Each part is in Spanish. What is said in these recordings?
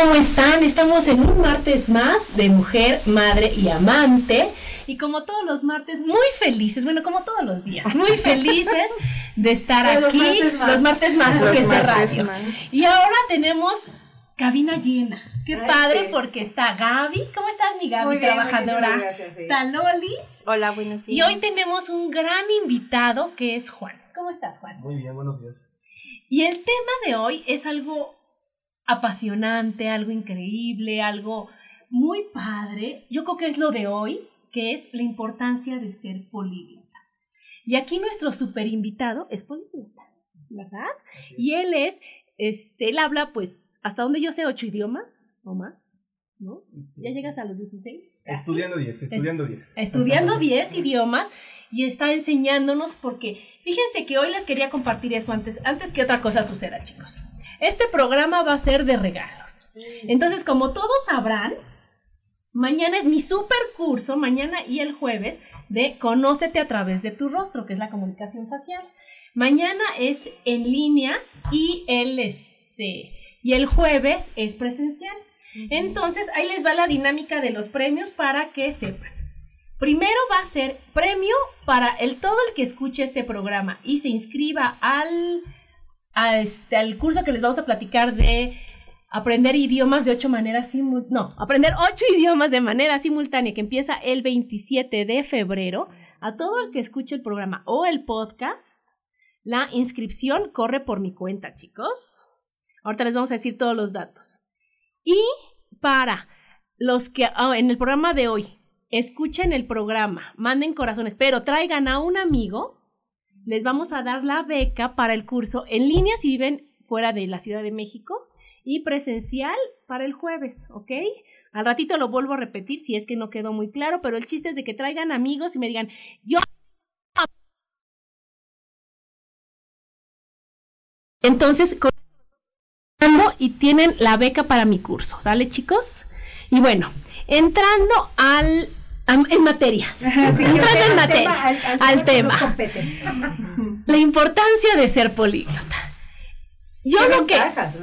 ¿Cómo están? Estamos en un martes más de mujer, madre y amante. Y como todos los martes, muy felices, bueno, como todos los días, muy felices de estar aquí. Los martes más, porque es de radio. Y ahora tenemos cabina llena. Qué padre porque está Gaby. ¿Cómo estás, mi Gaby, muy bien, trabajadora? está Lolis. Hola, buenos días. Y hoy tenemos un gran invitado que es Juan. ¿Cómo estás, Juan? Muy bien, buenos días. Y el tema de hoy es algo apasionante, algo increíble, algo muy padre. Yo creo que es lo de hoy, que es la importancia de ser políglota. Y aquí nuestro super invitado es políglota, ¿verdad? Y él es, este, él habla, pues, hasta donde yo sé, ocho idiomas o más. ¿No? ¿Ya llegas a los 16? Estudiando 10, estudiando 10. Estudiando 10 idiomas y está enseñándonos porque fíjense que hoy les quería compartir eso antes, antes que otra cosa suceda, chicos. Este programa va a ser de regalos. Entonces, como todos sabrán, mañana es mi super curso, mañana y el jueves, de Conócete a través de tu rostro, que es la comunicación facial. Mañana es en línea y el, este, y el jueves es presencial. Entonces, ahí les va la dinámica de los premios para que sepan. Primero va a ser premio para el todo el que escuche este programa y se inscriba al este, al curso que les vamos a platicar de aprender idiomas de ocho maneras no, aprender ocho idiomas de manera simultánea que empieza el 27 de febrero. A todo el que escuche el programa o el podcast, la inscripción corre por mi cuenta, chicos. Ahorita les vamos a decir todos los datos. Y para los que ah, en el programa de hoy escuchen el programa, manden corazones, pero traigan a un amigo les vamos a dar la beca para el curso en línea si viven fuera de la Ciudad de México y presencial para el jueves, ¿ok? Al ratito lo vuelvo a repetir si es que no quedó muy claro, pero el chiste es de que traigan amigos y me digan, yo... Entonces, y tienen la beca para mi curso, ¿sale chicos? Y bueno, entrando al en materia. en materia. Al, tema. La importancia de ser políglota. Yo lo que.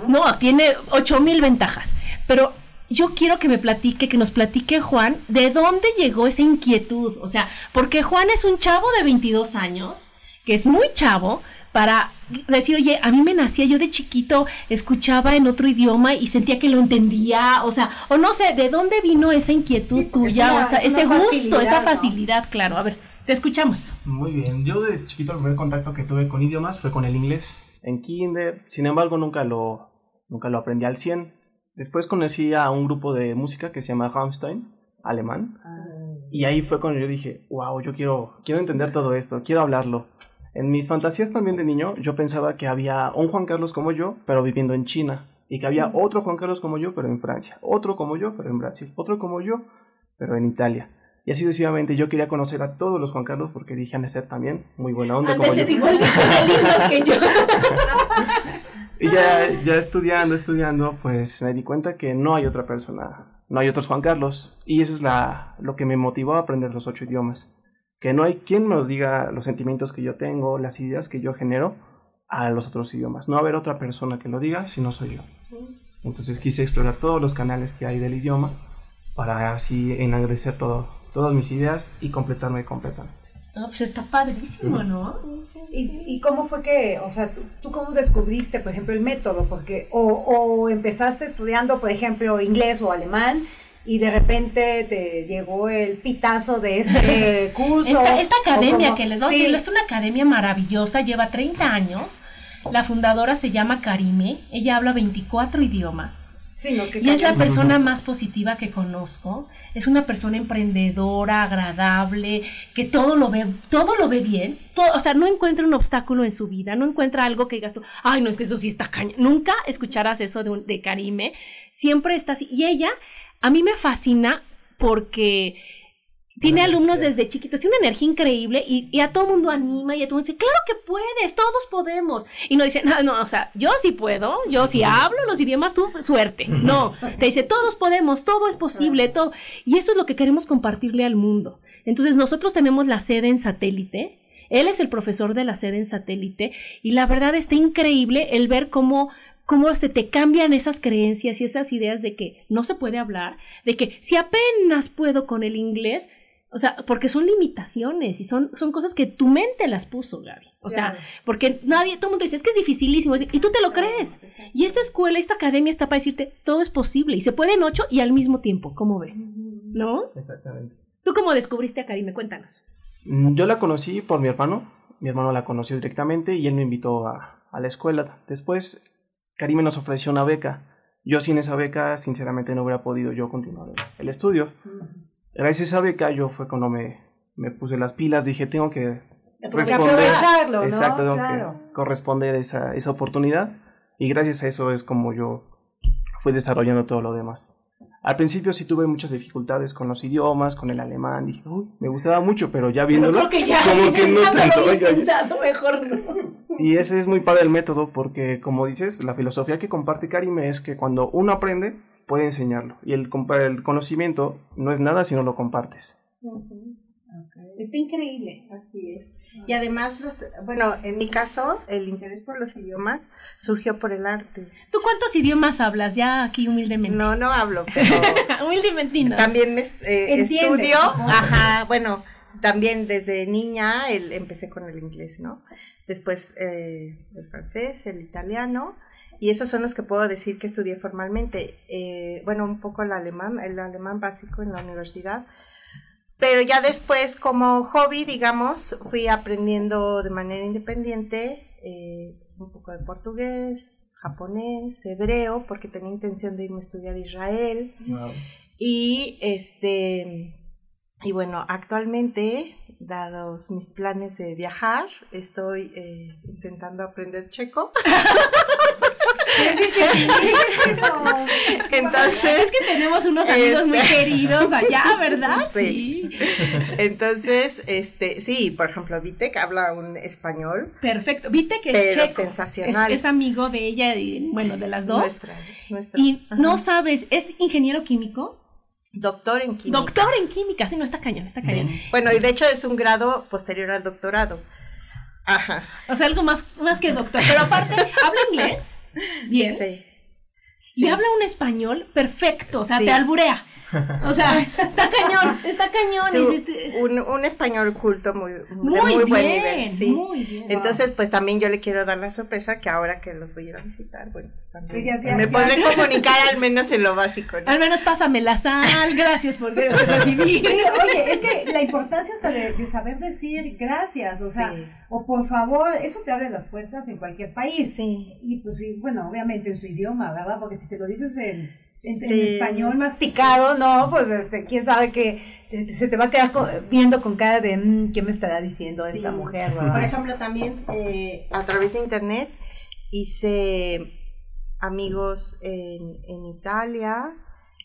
¿no? no, tiene ocho mil ventajas. Pero yo quiero que me platique, que nos platique Juan, de dónde llegó esa inquietud. O sea, porque Juan es un chavo de 22 años, que es muy chavo, para decir, oye, a mí me nacía, yo de chiquito escuchaba en otro idioma y sentía que lo entendía, o sea, o no sé, ¿de dónde vino esa inquietud tuya? o sea, ese gusto, esa facilidad, claro. A ver, te escuchamos. Muy bien, yo de chiquito el primer contacto que tuve con idiomas fue con el inglés en kinder, sin embargo nunca lo, nunca lo aprendí al 100. Después conocí a un grupo de música que se llama Rammstein, alemán, ah, y ahí fue cuando yo dije, wow, yo quiero, quiero entender todo esto, quiero hablarlo. En mis fantasías también de niño, yo pensaba que había un Juan Carlos como yo, pero viviendo en China, y que había otro Juan Carlos como yo, pero en Francia, otro como yo, pero en Brasil, otro como yo, pero en Italia. Y así sucesivamente yo quería conocer a todos los Juan Carlos porque dije a ser también muy buena onda como yo. Igual que yo. y ya, ya estudiando, estudiando, pues me di cuenta que no hay otra persona, no hay otros Juan Carlos. Y eso es la, lo que me motivó a aprender los ocho idiomas que no hay quien nos diga los sentimientos que yo tengo, las ideas que yo genero, a los otros idiomas. No haber otra persona que lo diga si no soy yo. Entonces quise explorar todos los canales que hay del idioma para así enagrecer todo, todas mis ideas y completarme completamente. No, pues está padrísimo, ¿no? ¿Y, ¿Y, cómo fue que, o sea, ¿tú, tú, cómo descubriste, por ejemplo, el método? Porque, o, o, empezaste estudiando, por ejemplo, inglés o alemán y de repente te llegó el pitazo de este curso. Esta, esta academia como, que les voy sí. a decir, es una academia maravillosa, lleva 30 años. La fundadora se llama Karime, ella habla 24 idiomas. Sí, no, y es la persona más positiva que conozco. Es una persona emprendedora, agradable, que todo lo ve, todo lo ve bien. Todo, o sea, no encuentra un obstáculo en su vida, no encuentra algo que digas tú, ay, no, es que eso sí está caña. Nunca escucharás eso de, de Karime. Siempre está así. Y ella, a mí me fascina porque tiene alumnos desde chiquitos, tiene una energía increíble y, y, a todo mundo anima y a todo mundo dice, claro que puedes, todos podemos. Y no dice, no, no, o sea, yo sí puedo, yo sí hablo los idiomas, tú, suerte. No, te dice, todos podemos, todo es posible, todo. Y eso es lo que queremos compartirle al mundo. Entonces nosotros tenemos la sede en satélite, él es el profesor de la sede en satélite y la verdad está increíble el ver cómo cómo se te cambian esas creencias y esas ideas de que no se puede hablar, de que si apenas puedo con el inglés, o sea, porque son limitaciones y son, son cosas que tu mente las puso, Gaby. O claro. sea, porque nadie, todo el mundo dice, es que es dificilísimo. Y tú te lo crees. Y esta escuela, esta academia está para decirte, todo es posible. Y se puede en ocho y al mismo tiempo, ¿cómo ves? ¿No? Exactamente. ¿Tú cómo descubriste a Karime? Cuéntanos. Yo la conocí por mi hermano. Mi hermano la conoció directamente y él me invitó a, a la escuela. Después, Karime nos ofreció una beca. Yo sin esa beca, sinceramente, no hubiera podido yo continuar el estudio. Gracias a esa beca yo fue cuando me, me puse las pilas, dije, tengo que ¿no? exacto, tengo claro. que corresponder esa, esa oportunidad y gracias a eso es como yo fui desarrollando todo lo demás. Al principio sí tuve muchas dificultades con los idiomas, con el alemán, dije, uy, me gustaba mucho, pero ya viéndolo, pero ya, como que no tanto. Oiga, pensado, mejor no. Y ese es muy padre el método, porque como dices, la filosofía que comparte Karime es que cuando uno aprende, puede enseñarlo. Y el, el conocimiento no es nada si no lo compartes. Uh -huh. okay. Está increíble. Así es. Y además, los, bueno, en mi caso, el interés por los idiomas surgió por el arte. ¿Tú cuántos idiomas hablas ya aquí humildemente? No, no hablo, pero... humildemente. También eh, estudio, ajá, bueno, también desde niña el, empecé con el inglés, ¿no? Después eh, el francés, el italiano, y esos son los que puedo decir que estudié formalmente. Eh, bueno, un poco el alemán, el alemán básico en la universidad. Pero ya después, como hobby, digamos, fui aprendiendo de manera independiente eh, un poco de portugués, japonés, hebreo, porque tenía intención de irme a estudiar a Israel. Wow. Y este. Y bueno, actualmente, dados mis planes de viajar, estoy eh, intentando aprender checo. Entonces, es que tenemos unos amigos este... muy queridos allá, ¿verdad? Sí. sí. Entonces, este, sí, por ejemplo, Vitek habla un español. Perfecto. Vitek es pero checo. sensacional. Es, es, amigo de ella y, bueno, de las dos. Nuestra, nuestra. Y Ajá. no sabes, es ingeniero químico. Doctor en química. Doctor en química, sí, no está cañón, está cañón. Sí. Bueno, y de hecho es un grado posterior al doctorado. Ajá. O sea, algo más, más que doctor. Pero aparte, habla inglés. Bien. Sí. Y habla un español perfecto, o sea, te alburea. O sea, está cañón, está cañón. Un, un, español culto muy, muy, de muy bien, buen nivel. Sí. Muy bien. Entonces, pues también yo le quiero dar la sorpresa que ahora que los voy a ir a visitar, bueno, pues también ya, ya, me ya, podré comunicar al menos en lo básico. ¿no? Al menos pásame la sal, gracias por recibir. Oye, es que la importancia hasta de, de saber decir gracias, o sea, o por favor, eso te abre las puertas en cualquier país. Sí. Y pues sí, bueno, obviamente en su idioma, ¿verdad? Porque si se lo dices en en, Sí. en, español masticado, no, pues este, quién sabe que se te va a quedar viendo con cara de mmm, qué me estará diciendo Sí. esta mujer, ¿verdad? Por ejemplo, también eh, a través de internet hice amigos en, en Italia,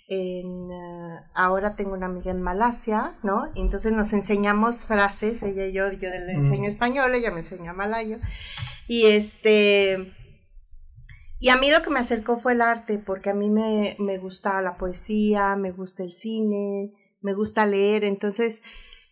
en, uh, ahora tengo una amiga en Malasia, ¿no? Entonces nos enseñamos frases, ella y yo, yo le enseño Mm. español, ella me enseña malayo. Y este... Y a mí lo que me acercó fue el arte, porque a mí me, me gusta la poesía, me gusta el cine, me gusta leer, entonces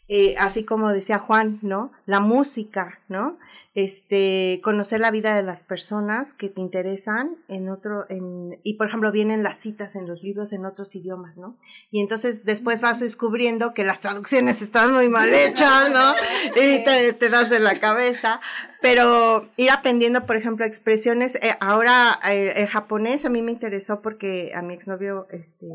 eh, así como decía Juan, ¿no? La música, ¿no? Este, conocer la vida de las personas que te interesan en otro, en, y por ejemplo vienen las citas en los libros en otros idiomas, ¿no? Y entonces después vas descubriendo que las traducciones están muy mal hechas, ¿no? Y te, das en la cabeza, pero ir aprendiendo, por ejemplo, expresiones, eh, ahora eh, el japonés a mí me interesó porque a mi exnovio, este,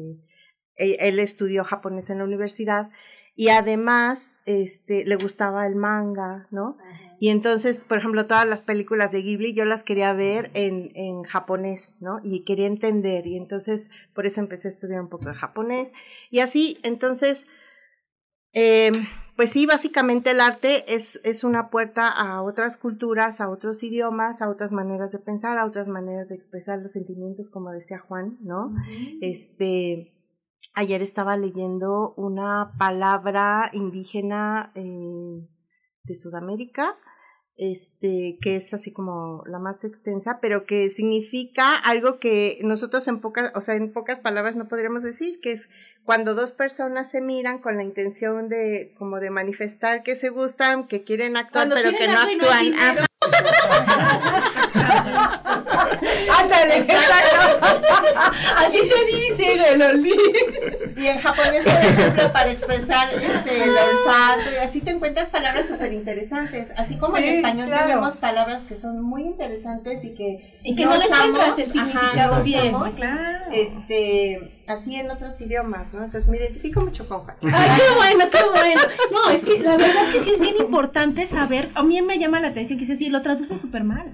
él, él estudió japonés en la universidad, y además este le gustaba el manga, ¿no? Y entonces, por ejemplo, todas las películas de Ghibli yo las quería ver en, en japonés, ¿no? Y quería entender y entonces por eso empecé a estudiar un poco de japonés y así, entonces, eh, pues sí, básicamente el arte es, es una puerta a otras culturas, a otros idiomas, a otras maneras de pensar, a otras maneras de expresar los sentimientos, como decía Juan, ¿no? Este, ayer estaba leyendo una palabra indígena eh, de Sudamérica, este, que es así como la más extensa, pero que significa algo que nosotros en pocas, o sea, en pocas palabras no podríamos decir, que es cuando dos personas se miran con la intención de, como de manifestar que se gustan, que quieren actuar, Cuando pero que no actúan. Ándale, exacto. Así se dice, Loli. Y en japonés, por ejemplo, para expresar este, el olfato, y así te encuentras palabras súper interesantes. Así como en español claro. tenemos palabras que son muy interesantes y que, Y que no le usamos, el ajá, no bien. usamos, Claro. Este, así en otros idiomas, ¿no? Entonces me identifico mucho con Juan. Ay, qué bueno, qué bueno. No, es que la verdad que sí es bien importante saber. A mí me llama la atención que dice, sí, lo traduce súper mal.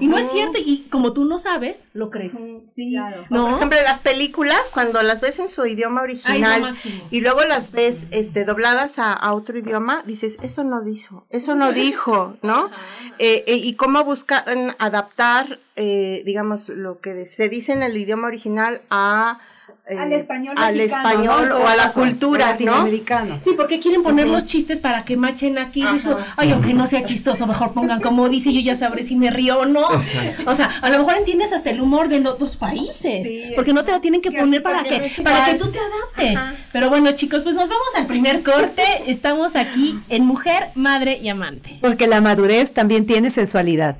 Y no es cierto, y como tú no sabes, lo crees. Sí, Claro. O, por ¿No? ejemplo, las películas, cuando las ves en su idioma original y luego las ves este, dobladas a, a otro idioma, dices, eso no dijo, eso no dijo, ¿no? Eh, eh, y cómo buscan adaptar, eh, digamos, lo que se dice en el idioma original a... eh, Al español al mexicano, español ¿no? o a la cultura, ¿no? latinoamericano. Sí, porque quieren poner los chistes para que machen aquí. y esto, Ay, aunque no sea chistoso, mejor pongan como dice, yo ya sabré si me río o no. O sea, a lo mejor entiendes hasta el humor de otros países. Sí, porque no te lo tienen que poner para que, no para que tú te adaptes. Ajá. Pero bueno, chicos, pues nos vamos al primer corte. Estamos aquí en Mujer, Madre y Amante. Porque la madurez también tiene sensualidad.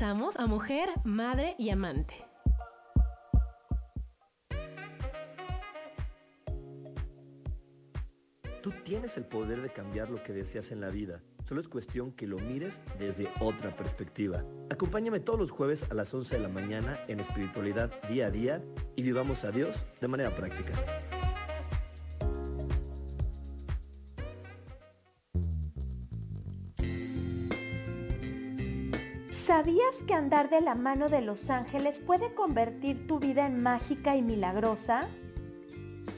Regresamos a Mujer, Madre y Amante. Tú tienes el poder de cambiar lo que deseas en la vida. Solo es cuestión que lo mires desde otra perspectiva. Acompáñame todos los jueves a las 11 de la mañana en Espiritualidad Día a Día y vivamos a Dios de manera práctica. ¿Sabías que andar de la mano de los ángeles puede convertir tu vida en mágica y milagrosa?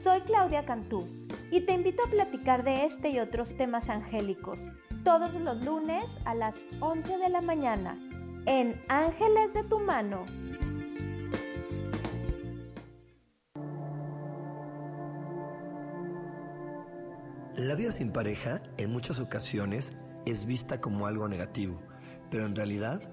Soy Claudia Cantú y te invito a platicar de este y otros temas angélicos todos los lunes a las 11 de la mañana en Ángeles de tu mano. La vida sin pareja en muchas ocasiones es vista como algo negativo, pero en realidad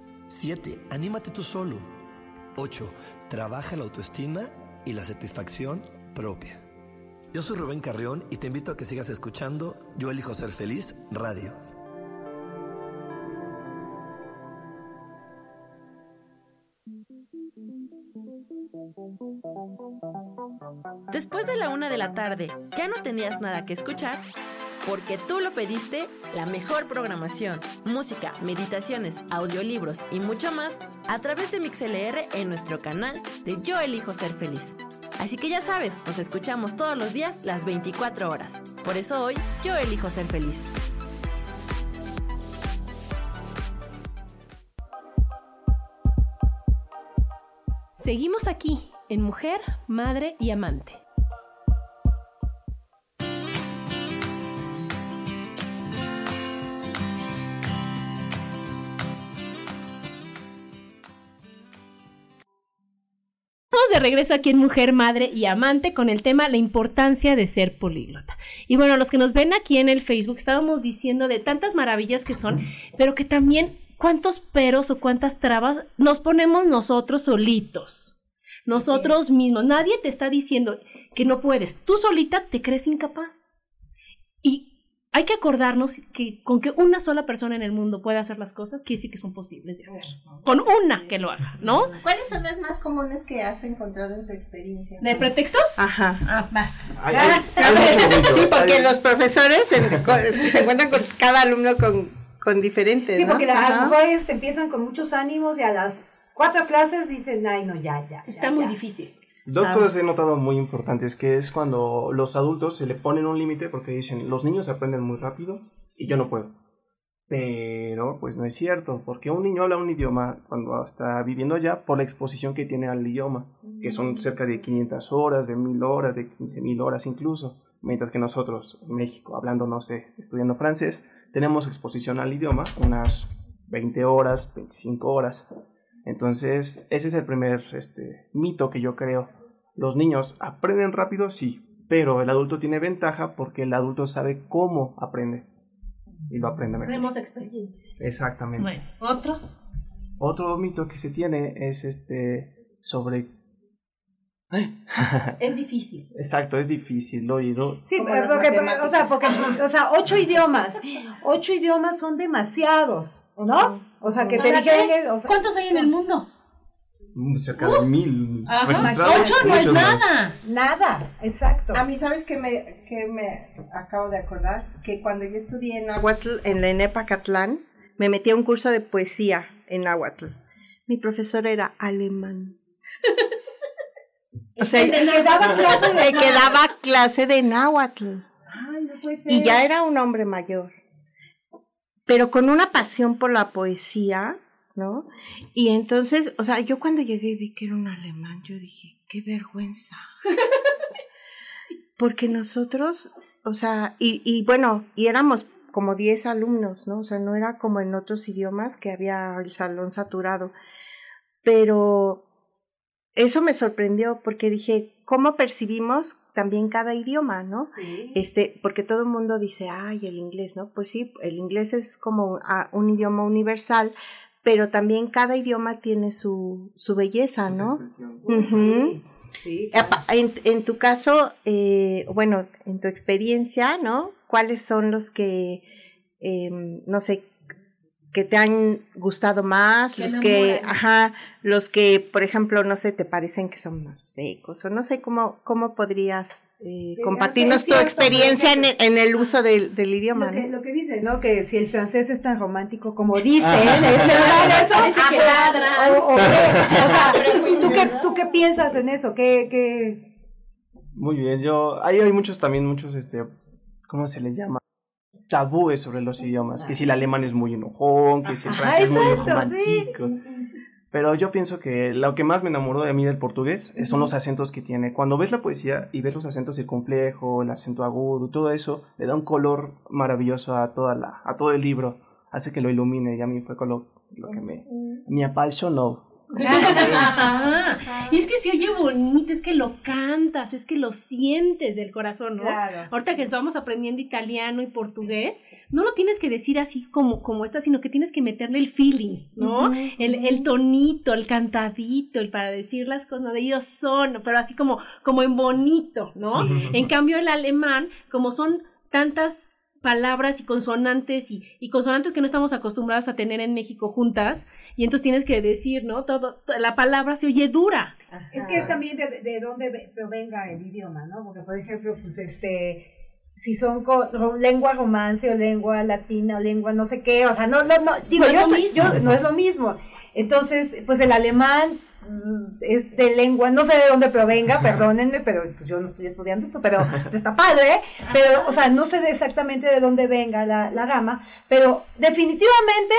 7. Anímate tú solo. 8. Trabaja la autoestima y la satisfacción propia. Yo soy Rubén Carrión y te invito a que sigas escuchando Yo elijo ser feliz radio. Después de la una de la tarde, ¿ya no tenías nada que escuchar? Porque tú lo pediste, la mejor programación, música, meditaciones, audiolibros y mucho más a través de MixLR en nuestro canal de Yo Elijo Ser Feliz. Así que ya sabes, nos escuchamos todos los días las 24 horas. Por eso hoy yo elijo ser feliz. Seguimos aquí en Mujer, Madre y Amante. Regreso aquí en Mujer, Madre y Amante con el tema la importancia de ser políglota. Y bueno, los que nos ven aquí en el Facebook estábamos diciendo de tantas maravillas que son, pero que también cuántos peros o cuántas trabas nos ponemos nosotros solitos. Nosotros mismos. Nadie te está diciendo que no puedes. Tú solita te crees incapaz. Y hay que acordarnos que con que una sola persona en el mundo pueda hacer las cosas, quiere decir que son posibles de hacer. Con una que lo haga, ¿no? ¿Cuáles son las más comunes que has encontrado en tu experiencia? ¿De pretextos? Ajá. Ah, más. sí, porque los profesores se, encuentran con cada alumno con, con diferentes. Sí, porque a lo mejor este, empiezan con muchos ánimos y a las cuatro clases dicen, ay, no, ya, ya. Está muy difícil. Dos cosas he notado muy importantes, que es cuando los adultos se le ponen un límite porque dicen, los niños aprenden muy rápido y yo no puedo. Pero pues no es cierto, porque un niño habla un idioma cuando está viviendo allá por la exposición que tiene al idioma, que son cerca de 500 horas, de 1000 horas, de 15000 horas incluso, mientras que nosotros en México, hablando, no sé, estudiando francés, tenemos exposición al idioma unas 20 horas, 25 horas. Entonces, ese es el primer este, mito que yo creo. Los niños aprenden rápido, sí, pero el adulto tiene ventaja porque el adulto sabe cómo aprende y lo aprende mejor. Tenemos experiencia. Exactamente. Bueno, otro. Otro mito que se tiene es este sobre es difícil. Exacto, es difícil oído. Sí, porque, o sea, porque, o sea, ocho idiomas, ocho idiomas son demasiados. ¿no? O sea, que te dije... ¿Cuántos hay en el mundo? Mm, cerca de mil. Ocho no es nada. Nada, exacto. A mí, ¿sabes qué me, que me acabo de acordar? Que cuando yo estudié en Nahuatl, en la ENEPA Catlán, me metí a un curso de poesía en Nahuatl. Mi profesor era alemán. o sea, le daba clase de, quedaba clase de Nahuatl. Ay, no puede ser. Y ya era un hombre mayor pero con una pasión por la poesía, ¿no? Y entonces, o sea, yo cuando llegué y vi que era un alemán, yo dije, qué vergüenza. Porque nosotros, o sea, y, y bueno, y éramos como 10 alumnos, ¿no? O sea, no era como en otros idiomas que había el salón saturado. Pero eso me sorprendió porque dije, ¿cómo percibimos también cada idioma, ¿no? Sí. Este, porque todo el mundo dice, ay, el inglés, ¿no? Pues sí, el inglés es como un idioma universal, pero también cada idioma tiene su, su belleza, ¿no? Sí, en, en, tu caso, eh, bueno, en tu experiencia, ¿no? ¿Cuáles son los que, eh, no sé, que te han gustado más, los que, ajá, los que, por ejemplo, no sé, te parecen que son más secos, o no sé cómo, cómo podrías eh, compartirnos tu experiencia en, en, el uso del, del idioma. Lo que, lo que dice, ¿no? Que si el francés es tan romántico como dice, ah. eso, que ladra. O, o, sea, ¿tú qué, ¿tú qué piensas en eso? ¿Qué, qué? Muy bien, yo, ahí hay muchos también, muchos, este, ¿cómo se le llama? Tabúes sobre los idiomas, que si el alemán es muy enojón, que si el francés es muy romántico. Pero yo pienso que lo que más me enamoró de mí del portugués son los acentos que tiene. Cuando ves la poesía y ves los acentos circunflejo, el acento agudo, todo eso, le da un color maravilloso a, toda la, a todo el libro. Hace que lo ilumine y a mí fue con lo, que me, me apasionó. Y es que se oye bonito, es que lo cantas, es que lo sientes del corazón, ¿no? Ahorita que estamos aprendiendo italiano y portugués, no lo tienes que decir así como, como está, sino que tienes que meterle el feeling, ¿no? el, el, tonito, el cantadito, el para decir las cosas de ellos son, pero así como, como en bonito, ¿no? En cambio el alemán, como son tantas palabras y consonantes y, y, consonantes que no estamos acostumbradas a tener en México juntas y entonces tienes que decir, ¿no? Todo, la palabra se oye dura. Es que es también de, de dónde provenga el idioma, ¿no? Porque, por ejemplo, pues este si son lengua romance o lengua latina o lengua no sé qué, o sea, no, no, no, digo, no yo, no es lo mismo. Entonces, pues el alemán es de lengua, no sé de dónde provenga, perdónenme, pero pues yo no estoy estudiando esto, pero está padre, pero, o sea, no sé exactamente de dónde venga la, la gama, pero definitivamente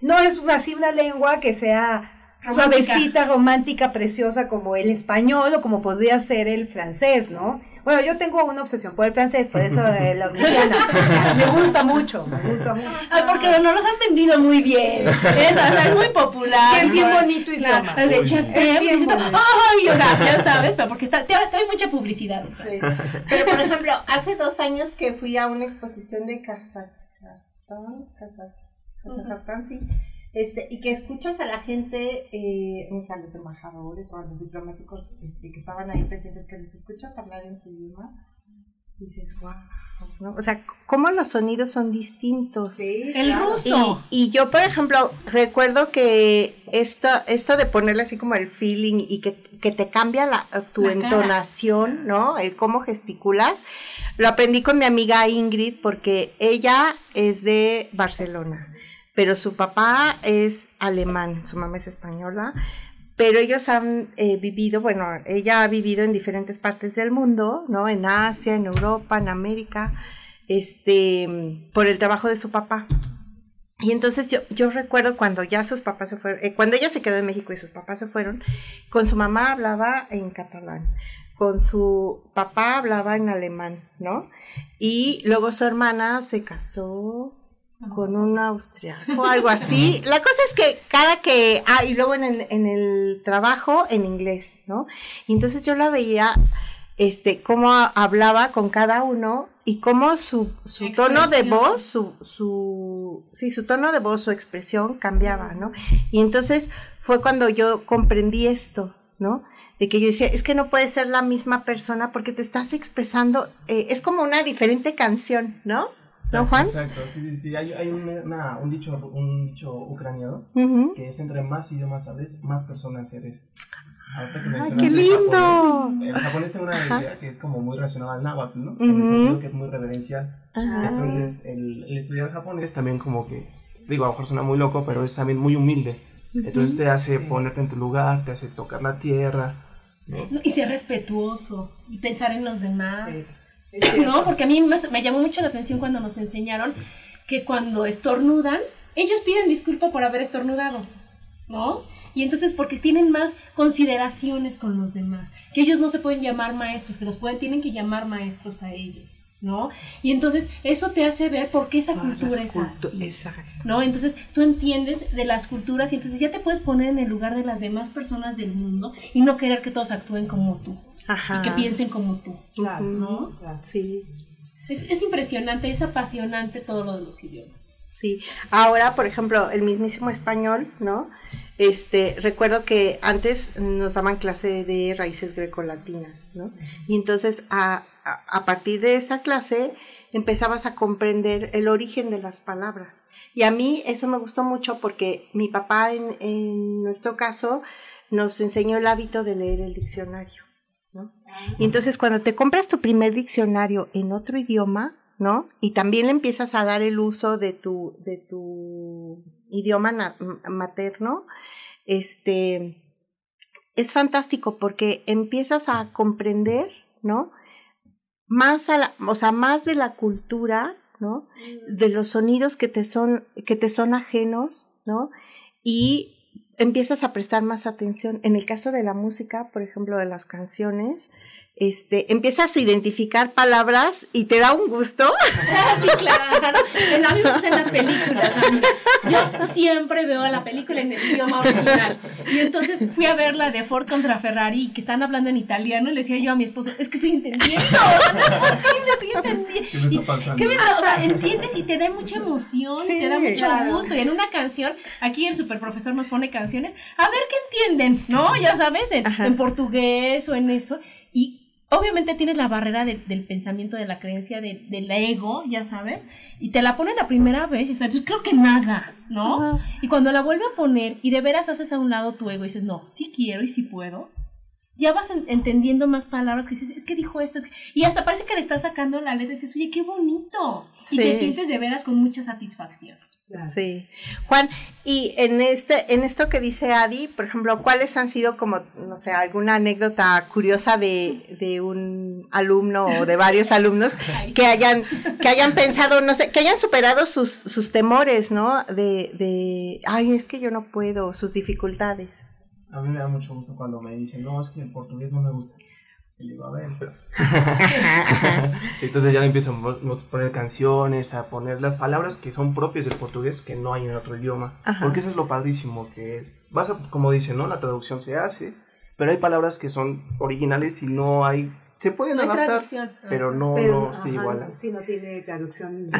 no es así una lengua que sea suavecita, romántica, preciosa como el español o como podría ser el francés, ¿no? Bueno, yo tengo una obsesión por el francés, por eso de la omnisciana. me gusta mucho, me gusta mucho. Ay, porque no los han vendido muy bien. Es, es muy popular. es bien bonito y claro, de. Ay, o sea, ya sabes, pero porque está, trae mucha publicidad. Sí. Pero, por ejemplo, hace dos años que fui a una exposición de Kazajstán, Kazajstán, sí este, y que escuchas a la gente, eh, o sea, a los embajadores o a los diplomáticos este, que estaban ahí presentes, que los escuchas hablar en su idioma, y dices, wow, O sea, cómo los sonidos son distintos. el ruso. Y, yo, por ejemplo, recuerdo que esto, esto de ponerle así como el feeling y que, que te cambia la, tu entonación, ¿no? El cómo gesticulas, lo aprendí con mi amiga Ingrid porque ella es de Barcelona pero su papá es alemán, su mamá es española, pero ellos han eh, vivido, bueno, ella ha vivido en diferentes partes del mundo, ¿no? En Asia, en Europa, en América, este, por el trabajo de su papá. Y entonces yo, yo recuerdo cuando ya sus papás se fueron, eh, cuando ella se quedó en México y sus papás se fueron, con su mamá hablaba en catalán, con su papá hablaba en alemán, ¿no? Y luego su hermana se casó con un austriaco o algo así. La cosa es que cada que, ah, y luego en el, en el trabajo en inglés, ¿no? Y entonces yo la veía, este, cómo hablaba con cada uno y cómo su, su tono de voz, su, su, sí, su tono de voz, su expresión cambiaba, ¿no? Y entonces fue cuando yo comprendí esto, ¿no? De que yo decía, es que no puede ser la misma persona porque te estás expresando, eh, es como una diferente canción, ¿no? ¿No, Juan? Exacto, sí, sí, sí. Hay, hay un, un, dicho, un dicho ucraniano que es entre más idiomas sabes, más personas eres. ¡Ay, qué lindo! el japonés tiene una idea que es como muy relacionada al náhuatl, ¿no? En el sentido que es muy reverencial. Entonces, el, el, estudiar japonés también como que, digo, a lo mejor suena muy loco, pero es también muy humilde. Entonces te hace ponerte en tu lugar, te hace tocar la tierra. Y ser respetuoso y pensar en los demás. No, porque a mí me, llamó mucho la atención cuando nos enseñaron que cuando estornudan, ellos piden disculpa por haber estornudado, ¿no? Y entonces porque tienen más consideraciones con los demás, que ellos no se pueden llamar maestros, que los pueden, tienen que llamar maestros a ellos. ¿no? Y entonces eso te hace ver por qué esa cultura es así, ¿no? Entonces tú entiendes de las culturas y entonces ya te puedes poner en el lugar de las demás personas del mundo y no querer que todos actúen como tú y que piensen como tú. Claro, ¿no? Sí. Es, es impresionante, es apasionante todo lo de los idiomas. Sí. Ahora, por ejemplo, el mismísimo español, ¿no? Este, recuerdo que antes nos daban clase de raíces grecolatinas, ¿no? Y entonces a, a, partir de esa clase empezabas a comprender el origen de las palabras. Y a mí eso me gustó mucho porque mi papá en, en nuestro caso nos enseñó el hábito de leer el diccionario. Y entonces cuando te compras tu primer diccionario en otro idioma, ¿no? Y también le empiezas a dar el uso de tu, de tu idioma materno, este, es fantástico porque empiezas a comprender, ¿no? Más a la, o sea, más de la cultura, ¿no? Mm. De los sonidos que te son, que te son ajenos, ¿no? Y empiezas a prestar más atención. En el caso de la música, por ejemplo, de las canciones, este, empiezas a identificar palabras y te da un gusto. sí, claro. En la misma en las películas. Yo siempre veo la película en el idioma original. Y entonces fui a ver la de Ford contra Ferrari, que están hablando en italiano, y le decía yo a mi esposo, es que estoy entendiendo. No es posible, estoy entendiendo. ¿Qué me está pasando? ¿Qué me está, o sea, entiendes y te da mucha emoción, y te da mucho gusto. Y en una canción, aquí el superprofesor nos pone canciones, a ver qué entienden, ¿no? Ya sabes, en, en portugués o en eso. Y obviamente tienes la barrera del pensamiento, de la creencia, de, del ego, ya sabes, y te la pone la primera vez y dices, pues creo que nada, ¿no? Y cuando la vuelve a poner y de veras haces a un lado tu ego y dices, no, sí quiero y sí puedo, ya vas entendiendo más palabras que dices, es que dijo esto, y hasta parece que le estás sacando la letra y dices, oye, qué bonito, y te sientes de veras con mucha satisfacción. Sí. Juan, y en este, en esto que dice Adi, por ejemplo, ¿cuáles han sido como, no sé, alguna anécdota curiosa de, de un alumno o de varios alumnos que hayan, que hayan pensado, no sé, que hayan superado sus, sus temores, ¿no? De, de, ay, es que yo no puedo, sus dificultades. A mí me da mucho gusto cuando me dicen, no, es que el portugués no me gusta. Y le digo, a ver, Entonces ya empiezan a poner canciones, a poner las palabras que son propias del portugués que no hay en otro idioma. Porque eso es lo padrísimo, que vas a, como dicen, ¿no? La traducción se hace, pero hay palabras que son originales y no hay se pueden adaptar, pero no, no se igualan. Sí, no tiene traducción.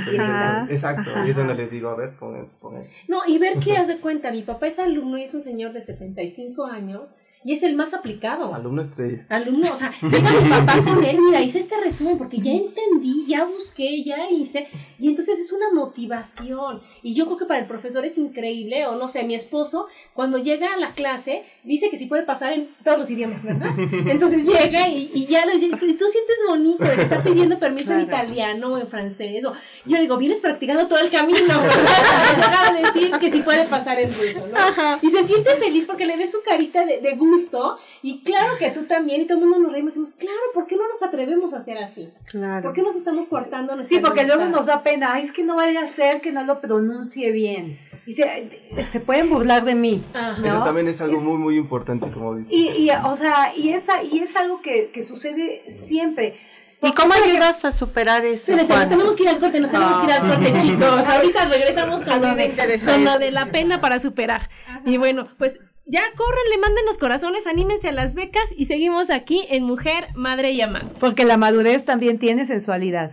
Exacto, y es donde les digo, a ver, pónganse, pónganse. No, y ver qué hace cuenta, mi papá es alumno y es un señor de 75 años y es el más aplicado. Alumno estrella. Alumno, o sea, llega mi papá con él, mira, hice este resumen porque ya entendí, ya busqué, ya hice. Y entonces es una motivación. Y yo creo que para el profesor es increíble, o no sé, mi esposo, cuando llega a la clase, dice que sí puede pasar en todos los idiomas, ¿verdad? Entonces llega y, y ya lo dice, tú sientes bonito, está pidiendo permiso en italiano o en francés. O, yo le digo, vienes practicando todo el camino, ¿verdad? de decir que sí puede pasar en ruso, ¿no? Y se siente feliz porque le ves su carita de, de gusto y claro que tú también, y todo el mundo nos reímos y decimos, claro, ¿por qué no nos atrevemos a hacer así? Claro. ¿Por qué nos estamos cortando Sí, porque luego nos da pena, Ay, es que no vaya a ser que no lo pronuncie bien. Y se, se pueden burlar de mí. Eso también es algo muy, muy importante, como dices. Y, y, o sea, y, esa, y es algo que, que sucede siempre. ¿Y cómo ayudas a superar eso? nos tenemos que ir al corte, nos tenemos que ir al corte, chicos. Ahorita regresamos con lo, de, con lo de la pena para superar. Y bueno, pues ya córrenle, mándenos corazones, anímense a las becas y seguimos aquí en Mujer, Madre y Amante. Porque la madurez también tiene sensualidad.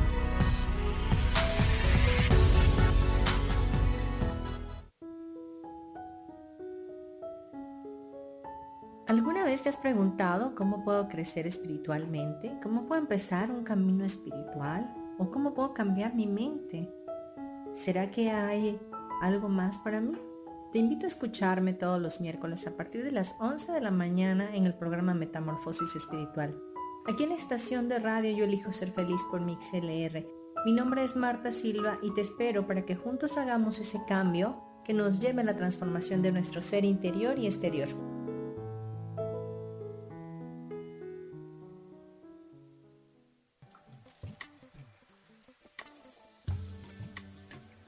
¿Alguna vez te has preguntado cómo puedo crecer espiritualmente? ¿Cómo puedo empezar un camino espiritual? ¿O cómo puedo cambiar mi mente? ¿Será que hay algo más para mí? Te invito a escucharme todos los miércoles a partir de las 11 de la mañana en el programa Metamorfosis Espiritual. Aquí en la estación de radio Yo elijo ser feliz por MixLR. Mi nombre es Marta Silva y te espero para que juntos hagamos ese cambio que nos lleve a la transformación de nuestro ser interior y exterior.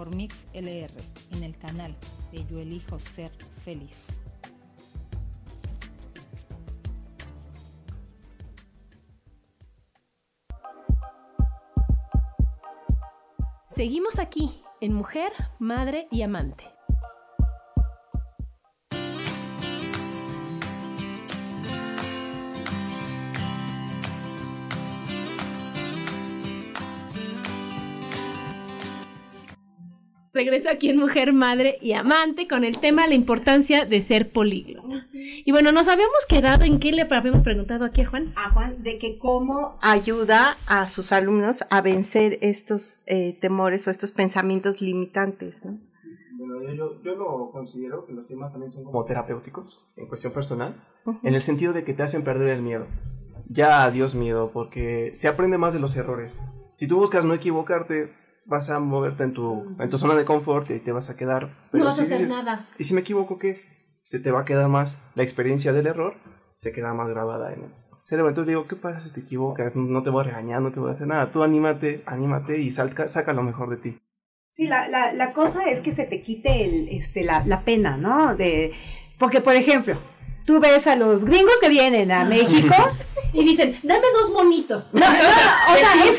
por Mix LR en el canal de Yo Elijo Ser Feliz. Seguimos aquí en Mujer, Madre y Amante. Regreso aquí en Mujer, Madre y Amante con el tema la importancia de ser políglota. Y bueno, nos habíamos quedado en qué le habíamos preguntado aquí a Juan. A Juan, de que cómo ayuda a sus alumnos a vencer estos eh, temores o estos pensamientos limitantes, ¿no? Bueno, yo, yo, lo considero que los temas también son como terapéuticos en cuestión personal, en el sentido de que te hacen perder el miedo. Ya adiós miedo, porque se aprende más de los errores. Si tú buscas no equivocarte, vas a moverte en tu, en tu zona de confort y te vas a quedar. Pero no vas a hacer nada. Y si me equivoco, ¿qué? Se te va a quedar más la experiencia del error, se queda más grabada en el cerebro. Entonces digo, ¿qué pasa si te equivocas? No te voy a regañar, no te voy a hacer nada. Tú anímate, anímate y salca, saca lo mejor de ti. Sí, la, la, la cosa es que se te quite el, este, la, la pena, ¿no? De, porque, por ejemplo, tú ves a los gringos que vienen a México y dicen, dame dos monitos. No, no, o sea, es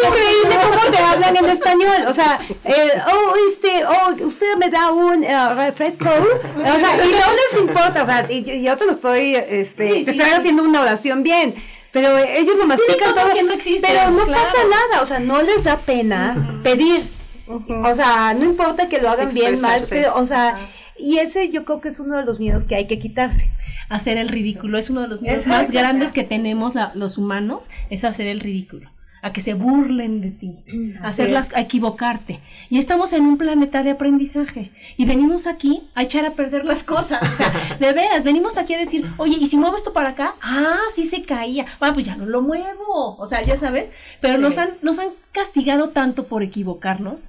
hablan en español. O sea, eh, oh, este, oh, usted me da un uh, refresco. O sea, y no les importa. O sea, y, yo te lo estoy, este, te estoy haciendo una oración bien. Pero ellos lo mastican todo. Que no existen, pero no pasa nada. O sea, no les da pena pedir. O sea, no importa que lo hagan bien, mal. Pero, o sea, y ese yo creo que es uno de los miedos que hay que quitarse hacer el ridículo. Es uno de los miedos más grandes que tenemos los humanos, es hacer el ridículo a que se burlen de ti, a hacerlas, a equivocarte. Y estamos en un planeta de aprendizaje y venimos aquí a echar a perder las cosas. O sea, de veras, venimos aquí a decir, oye, ¿y si muevo esto para acá? Ah, sí se caía. Ah, pues ya no lo muevo. O sea, ya sabes, pero nos han, nos han castigado tanto por equivocarnos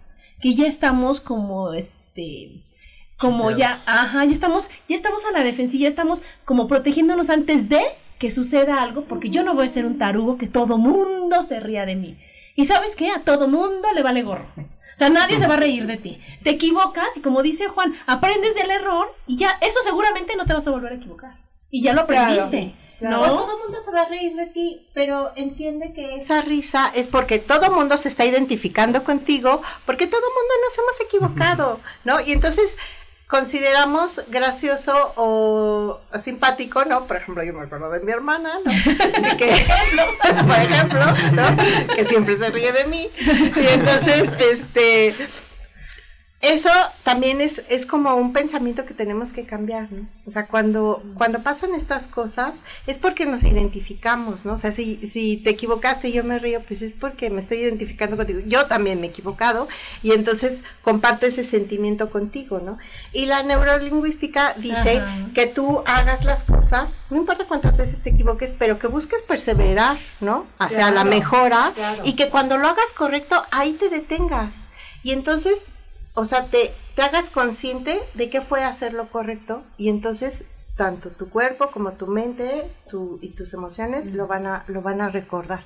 que ya estamos como este como ya, ajá, ya estamos, ya estamos a la defensiva, ya estamos como protegiéndonos antes de que suceda algo, porque yo no voy a ser un tarugo que todo mundo se ría de mí. Y sabes qué, a todo mundo le vale gorro. O sea, nadie se va a reír de ti. Te equivocas y como dice Juan, aprendes del error y ya, eso seguramente no te vas a volver a equivocar. Y ya lo aprendiste. ¿No? todo el mundo se va a reír de ti, pero entiende que esa risa es porque todo el mundo se está identificando contigo, porque todo el mundo nos hemos equivocado, ¿no? Y entonces consideramos gracioso o simpático, ¿no? Por ejemplo, yo me acuerdo de mi hermana, ¿no? por ejemplo, ¿no? Que siempre se ríe de mí. Y entonces, este, eso también es, es como un pensamiento que tenemos que cambiar, ¿no? O sea, cuando, cuando pasan estas cosas es porque nos identificamos, ¿no? O sea, si, si te equivocaste y yo me río, pues es porque me estoy identificando contigo. Yo también me he equivocado y entonces comparto ese sentimiento contigo, ¿no? Y la neurolingüística dice que tú hagas las cosas, no importa cuántas veces te equivoques, pero que busques perseverar, ¿no? Hacia la mejora y que cuando lo hagas correcto, ahí te detengas. Y entonces o sea, te, te hagas consciente de qué fue hacer lo correcto y entonces tanto tu cuerpo como tu mente tu, y tus emociones lo, van a, lo van a recordar.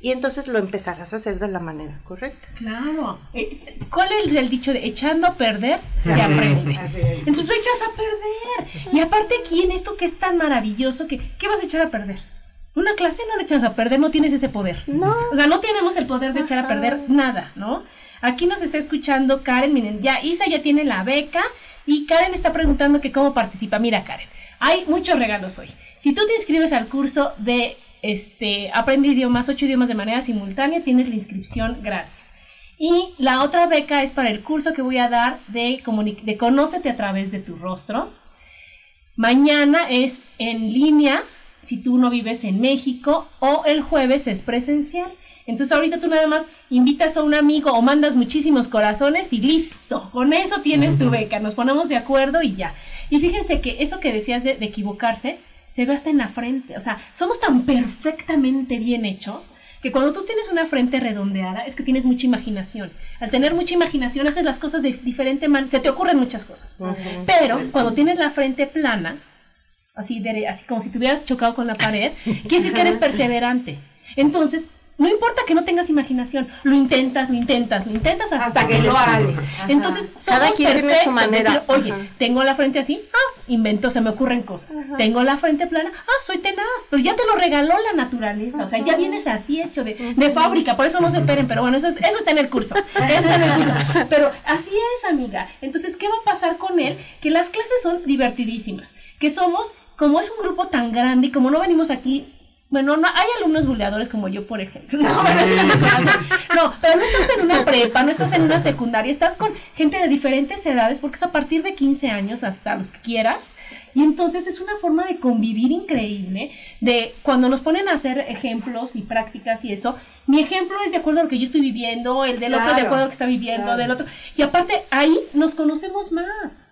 y entonces lo empezarás a hacer de la manera correcta. Claro. Eh, ¿Cuál es el dicho de echando a perder se aprende? Entonces tú echas a perder. Y aparte aquí en esto que es tan maravilloso, que ¿qué vas a echar a perder? Una clase no le echas a perder, no tienes ese poder. No. O sea, no tenemos el poder de echar a perder nada, ¿no? Aquí nos está escuchando Karen, miren, ya Isa ya tiene la beca y Karen está preguntando que cómo participa. Mira, Karen, hay muchos regalos hoy. Si tú te inscribes al curso de este, aprende idiomas, ocho idiomas de manera simultánea, tienes la inscripción gratis. Y la otra beca es para el curso que voy a dar de, de Conócete a través de tu rostro. Mañana es en línea, si tú no vives en México, o el jueves es presencial. Entonces ahorita tú nada más invitas a un amigo o mandas muchísimos corazones y listo, con eso tienes tu beca, nos ponemos de acuerdo y ya. Y fíjense que eso que decías de, de equivocarse, se ve hasta en la frente. O sea, somos tan perfectamente bien hechos que cuando tú tienes una frente redondeada es que tienes mucha imaginación. Al tener mucha imaginación haces las cosas de diferente manera, se te ocurren muchas cosas. Pero cuando tienes la frente plana, así, de, así como si te hubieras chocado con la pared, quiere decir que eres perseverante. Entonces, no importa que no tengas imaginación, lo intentas, lo intentas, lo intentas hasta, que, lo haces. Entonces, somos Cada quien tiene su manera. oye, tengo la frente así, ah, invento, se me ocurren cosas. Tengo la frente plana, ah, soy tenaz, pero ya te lo regaló la naturaleza, o sea, ya vienes así hecho de, de fábrica, por eso no se operen, pero bueno, eso, eso está en el curso, eso está en el curso. Pero así es, amiga. Entonces, ¿qué va a pasar con él? Que las clases son divertidísimas, que somos, como es un grupo tan grande y como no venimos aquí bueno, no, hay alumnos buleadores como yo, por ejemplo. No, no, pero no estás en una prepa, no estás en una secundaria, estás con gente de diferentes edades, porque es a partir de 15 años hasta los que quieras. Y entonces es una forma de convivir increíble, de cuando nos ponen a hacer ejemplos y prácticas y eso, mi ejemplo es de acuerdo a lo que yo estoy viviendo, el del otro de acuerdo a lo que está viviendo, del otro. Y aparte, ahí nos conocemos más.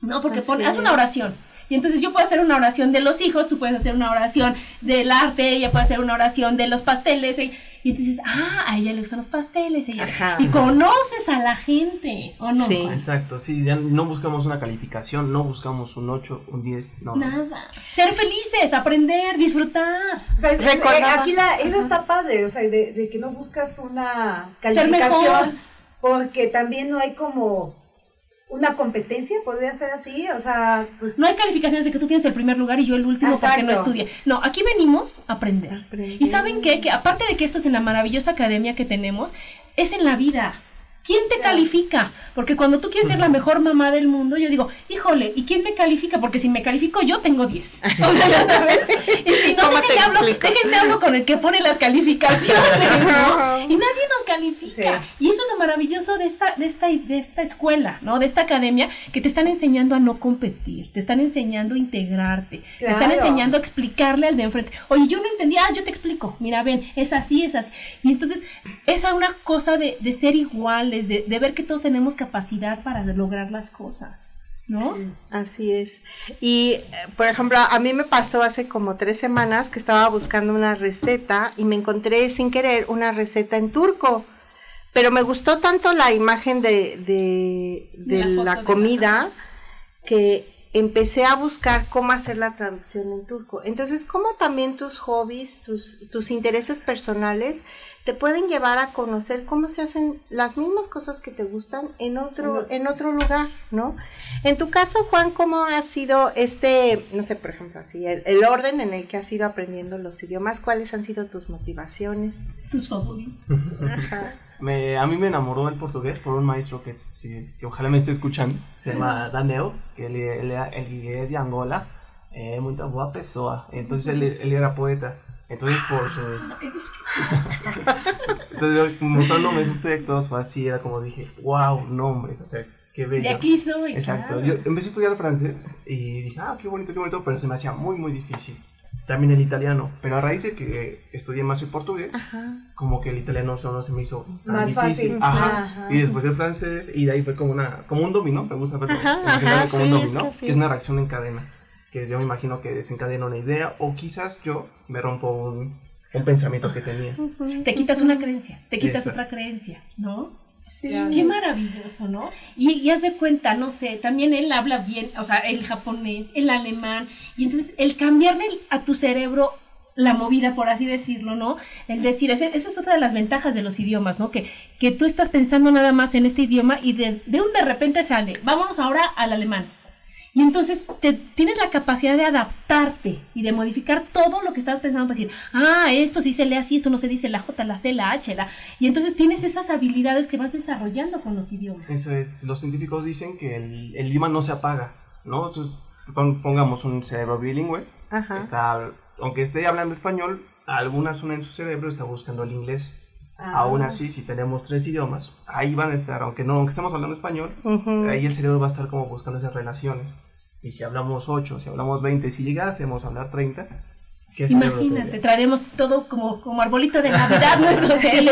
¿No? Porque pon, haz una oración y entonces yo puedo hacer una oración de los hijos, tú puedes hacer una oración del arte, ella puede hacer una oración de los pasteles. Y, entonces, ah, a ella le gustan los pasteles. y conoces a la gente, ¿o no? Sí. Exacto, sí, ya no buscamos una calificación, no buscamos un 8, un 10, no. Nada. Ser felices, aprender, disfrutar. O sea, eh, aquí la, eso está padre, o sea, de, de que no buscas una calificación, porque también no hay como una competencia, podría ser así, o sea, pues... No hay calificaciones de que tú tienes el primer lugar y yo el último porque no estudié. No, aquí venimos a aprender. Y ¿saben qué? Que aparte de que esto es en la maravillosa academia que tenemos, es en la vida. ¿Quién te califica? Porque cuando tú quieres ser la mejor mamá del mundo, yo digo, híjole, ¿y quién me califica? Porque si me califico yo, tengo 10. O sea, ya sabes. Y si no, déjenme hablo, déjenme hablo con el que pone las calificaciones, ¿no? Y nadie nos califica. Y eso es lo maravilloso de esta, de, esta, de esta escuela, ¿no? De esta academia, que te están enseñando a no competir, te están enseñando a integrarte, te están enseñando a explicarle al de enfrente. Oye, yo no entendía, ah, yo te explico. Mira, ven, es así, es así. Y entonces, esa es una cosa de, de ser igual de, ver que todos tenemos capacidad para lograr las cosas. ¿No? Así es. Y, eh, por ejemplo, a mí me pasó hace como tres semanas que estaba buscando una receta y me encontré sin querer una receta en turco. Pero me gustó tanto la imagen de, de, la, comida que empecé a buscar cómo hacer la traducción en turco. Entonces, cómo también tus hobbies, tus, tus intereses personales te pueden llevar a conocer cómo se hacen las mismas cosas que te gustan en otro, en otro lugar, ¿no? En tu caso, Juan, ¿cómo ha sido este, no sé, por ejemplo, así, el, orden en el que has ido aprendiendo los idiomas? ¿Cuáles han sido tus motivaciones? Tus favoritos. Me, a mí me enamoró el portugués por un maestro que, que ojalá me esté escuchando, se llama Daniel, que él, él, es de Angola, eh, muy buena persona, entonces él, él era poeta. Entonces, por Entonces, mostrándome esos textos, fue así, era como dije, wow, nombre, o sea, qué bello. De aquí soy. Exacto. Yo empecé a estudiar francés y dije, ah, qué bonito, qué bonito, pero se me hacía muy, muy difícil. También el italiano, pero a raíz de que estudié más el portugués, como que el italiano solo se me hizo más difícil. Ajá. Y después el francés, y de ahí fue como, una, como un dominó, me gusta verlo, como un dominó, que, es una reacción en cadena que yo me imagino que desencadena una idea o quizás yo me rompo un, un pensamiento que tenía. Te quitas una creencia, te quitas otra creencia, ¿no? Sí. Qué maravilloso, ¿no? Y, y haz de cuenta, no sé, también él habla bien, o sea, el japonés, el alemán, y entonces el cambiarle a tu cerebro la movida, por así decirlo, ¿no? El decir, esa es otra de las ventajas de los idiomas, ¿no? Que, que tú estás pensando nada más en este idioma y de, de un de repente sale, vámonos ahora al alemán. Y entonces te, tienes la capacidad de adaptarte y de modificar todo lo que estabas pensando para decir, ah, esto sí se lee así, esto no se dice la J, la C, la H, la... Y entonces tienes esas habilidades que vas desarrollando con los idiomas. Eso es, los científicos dicen que el, el idioma no se apaga, ¿no? Entonces, pongamos un cerebro bilingüe, Está, aunque esté hablando español, alguna zona en su cerebro está buscando el inglés. Ah. Aún así, si tenemos tres idiomas, ahí van a estar, aunque no, aunque estemos hablando español, ahí el cerebro va a estar como buscando esas relaciones. Y si hablamos 8, si hablamos 20, si llegásemos a hablar 30, ¿qué Imagínate, traeremos todo como, como arbolito de Navidad nuestro sí,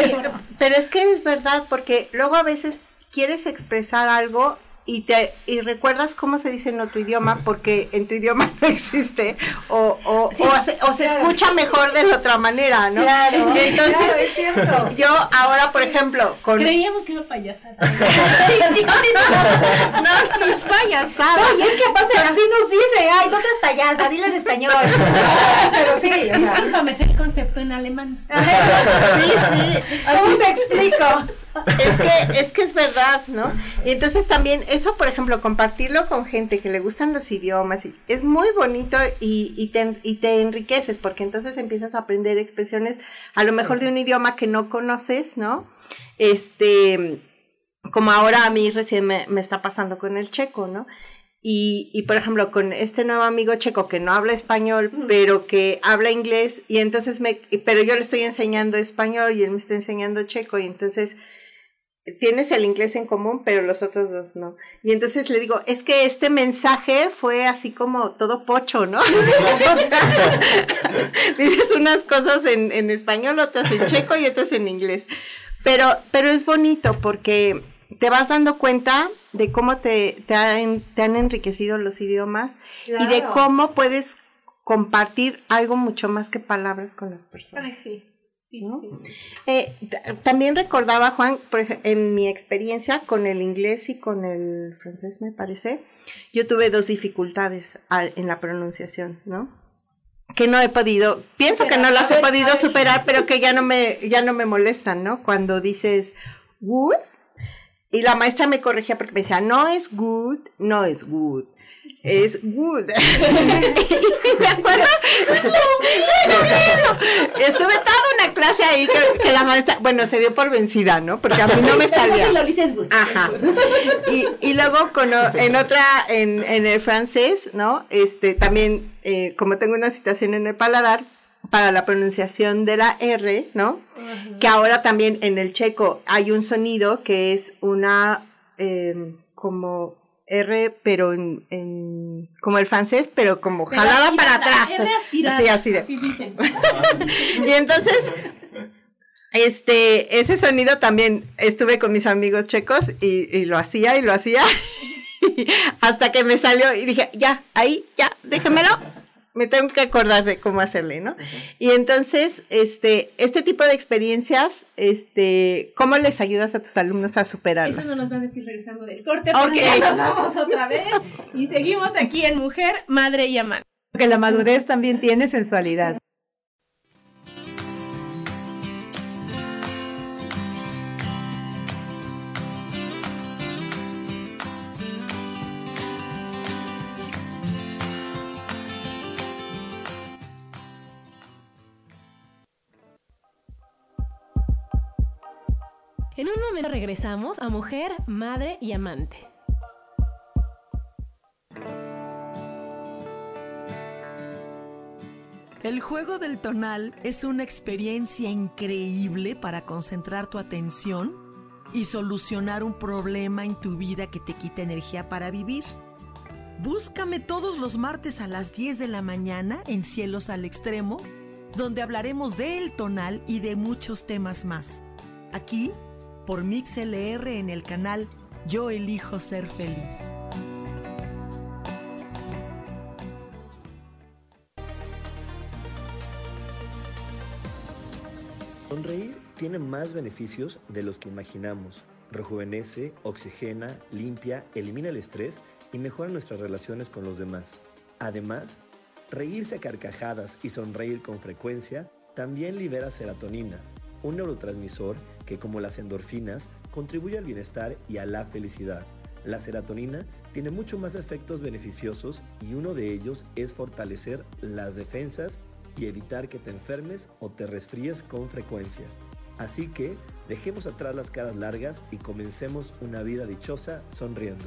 Pero es que es verdad, porque luego a veces quieres expresar algo y te y recuerdas cómo se dice en otro idioma porque en tu idioma no existe o, o, o, se, escucha mejor de la otra manera, ¿no? Claro, entonces es cierto. yo ahora, por ejemplo, con creíamos que era payasada. no, no es payasada. No, y es que aparte así nos dice, ay, no seas payasa, dile en español. Pero sí, discúlpame, es el concepto en alemán. sí, sí. ¿Cómo te explico? Es que, es que es verdad, ¿no? Y entonces también eso, por ejemplo, compartirlo con gente que le gustan los idiomas, es muy bonito y, y, te, y te enriqueces, porque entonces empiezas a aprender expresiones, a lo mejor de un idioma que no conoces, ¿no? Este, como ahora a mí recién me, me está pasando con el checo, ¿no? Y, y, por ejemplo, con este nuevo amigo checo que no habla español, pero que habla inglés, y entonces me, pero yo le estoy enseñando español y él me está enseñando checo, y entonces tienes el inglés en común, pero los otros dos no. Y entonces le digo, es que este mensaje fue así como todo pocho, ¿no? dices unas cosas en, en español, otras en checo y otras en inglés. Pero, pero es bonito porque te vas dando cuenta de cómo te, te, han, te han enriquecido los idiomas y de cómo puedes compartir algo mucho más que palabras con las personas. Ay, sí. Sí, eh, también recordaba, Juan, por en mi experiencia con el inglés y con el francés, me parece, yo tuve dos dificultades en la pronunciación, ¿no? Que no he podido, pienso que no las he podido superar, pero que ya no me, ya no me molestan, ¿no? Cuando dices good, y la maestra me corregía porque me decía, no es good, no es good es good. ¿Me acuerdo? Estuve toda una clase ahí que, la maestra, bueno, se dio por vencida, ¿no? Porque a mí no me salía. Ajá. Y, y luego con, en otra, en, en el francés, ¿no? Este, también, eh, como tengo una situación en el paladar, para la pronunciación de la R, ¿no? Que ahora también en el checo hay un sonido que es una, eh, como R, pero en, en, como el francés, pero como jalada para atrás. sí, así de. y entonces, este, ese sonido también estuve con mis amigos checos y, y lo hacía y lo hacía. hasta que me salió y dije, ya, ahí, ya, déjemelo me tengo que acordar de cómo hacerle, ¿no? Y entonces, este, este tipo de experiencias, este, ¿cómo les ayudas a tus alumnos a superarlas? Eso no nos va a decir regresando del corte, porque nos vamos otra vez y seguimos aquí en Mujer, Madre y Amante. Porque la madurez también tiene sensualidad. En un momento regresamos a mujer, madre y amante. El juego del tonal es una experiencia increíble para concentrar tu atención y solucionar un problema en tu vida que te quita energía para vivir. Búscame todos los martes a las 10 de la mañana en Cielos al Extremo, donde hablaremos del tonal y de muchos temas más. Aquí por MixLR en el canal Yo elijo ser feliz. Sonreír tiene más beneficios de los que imaginamos. Rejuvenece, oxigena, limpia, elimina el estrés y mejora nuestras relaciones con los demás. Además, Reírse a carcajadas y sonreír con frecuencia también libera serotonina, un neurotransmisor que como las endorfinas contribuye al bienestar y a la felicidad. La serotonina tiene mucho más efectos beneficiosos y uno de ellos es fortalecer las defensas y evitar que te enfermes o te resfríes con frecuencia. Así que dejemos atrás las caras largas y comencemos una vida dichosa sonriendo.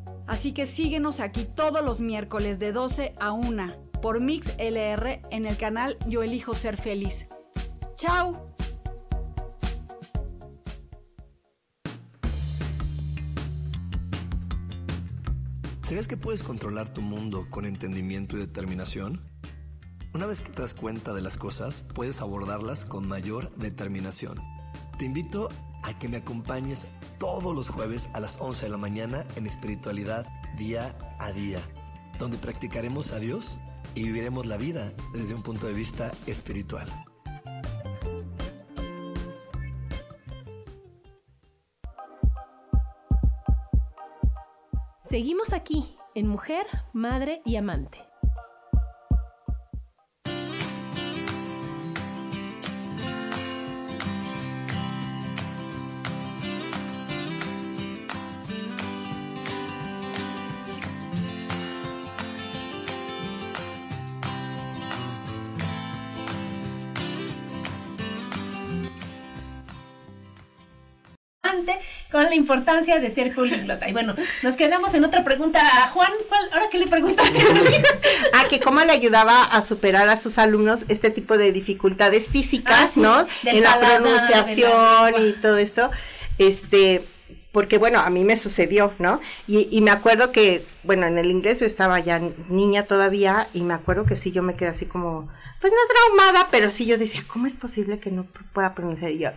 Así que síguenos aquí todos los miércoles de 12 a 1 por Mix LR en el canal Yo Elijo Ser Feliz. ¡Chao! ¿Sabías que puedes controlar tu mundo con entendimiento y determinación? Una vez que te das cuenta de las cosas, puedes abordarlas con mayor determinación. Te invito a que me acompañes todos los jueves a las 11 de la mañana en espiritualidad día a día, donde practicaremos a Dios y viviremos la vida desde un punto de vista espiritual. Seguimos aquí en Mujer, Madre y Amante. Con la importancia de ser políglota. Y bueno, nos quedamos en otra pregunta. A Juan, ¿cuál, ¿ahora qué le preguntaste? ah, que cómo le ayudaba a superar a sus alumnos este tipo de dificultades físicas, ah, ¿no? En la pronunciación y todo esto. Este, porque bueno, a mí me sucedió, ¿no? Y, y, me acuerdo que, bueno, en el inglés yo estaba ya niña todavía y me acuerdo que sí, yo me quedé así como, pues no traumada, pero sí yo decía, ¿cómo es posible que no pueda pronunciar? Y yo,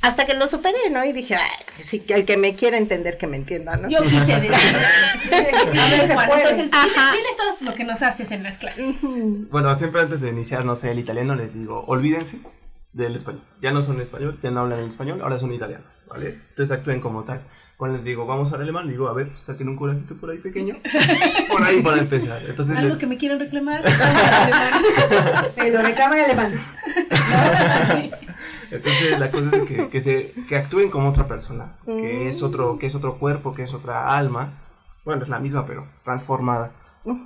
hasta que lo superé, ¿no? Y dije, Ay, sí, el que me quiera entender, que me entienda, ¿no? Yo quise decir. a entonces, tienes todo lo que nos haces en las clases. Bueno, siempre antes de iniciar, no sé, el italiano les digo, olvídense del español. Ya no son español, ya no hablan en español, ahora son italianos, ¿vale? Entonces actúen como tal. Cuando les digo, vamos al alemán, digo, a ver, saquen un curajito por ahí pequeño. por ahí para empezar. Entonces Algo que me quieran reclamar. Me lo reclama en alemán. Entonces la cosa es que, que, se, que actúen como otra persona, que es, otro, que es otro cuerpo, que es otra alma. Bueno, es la misma, pero transformada.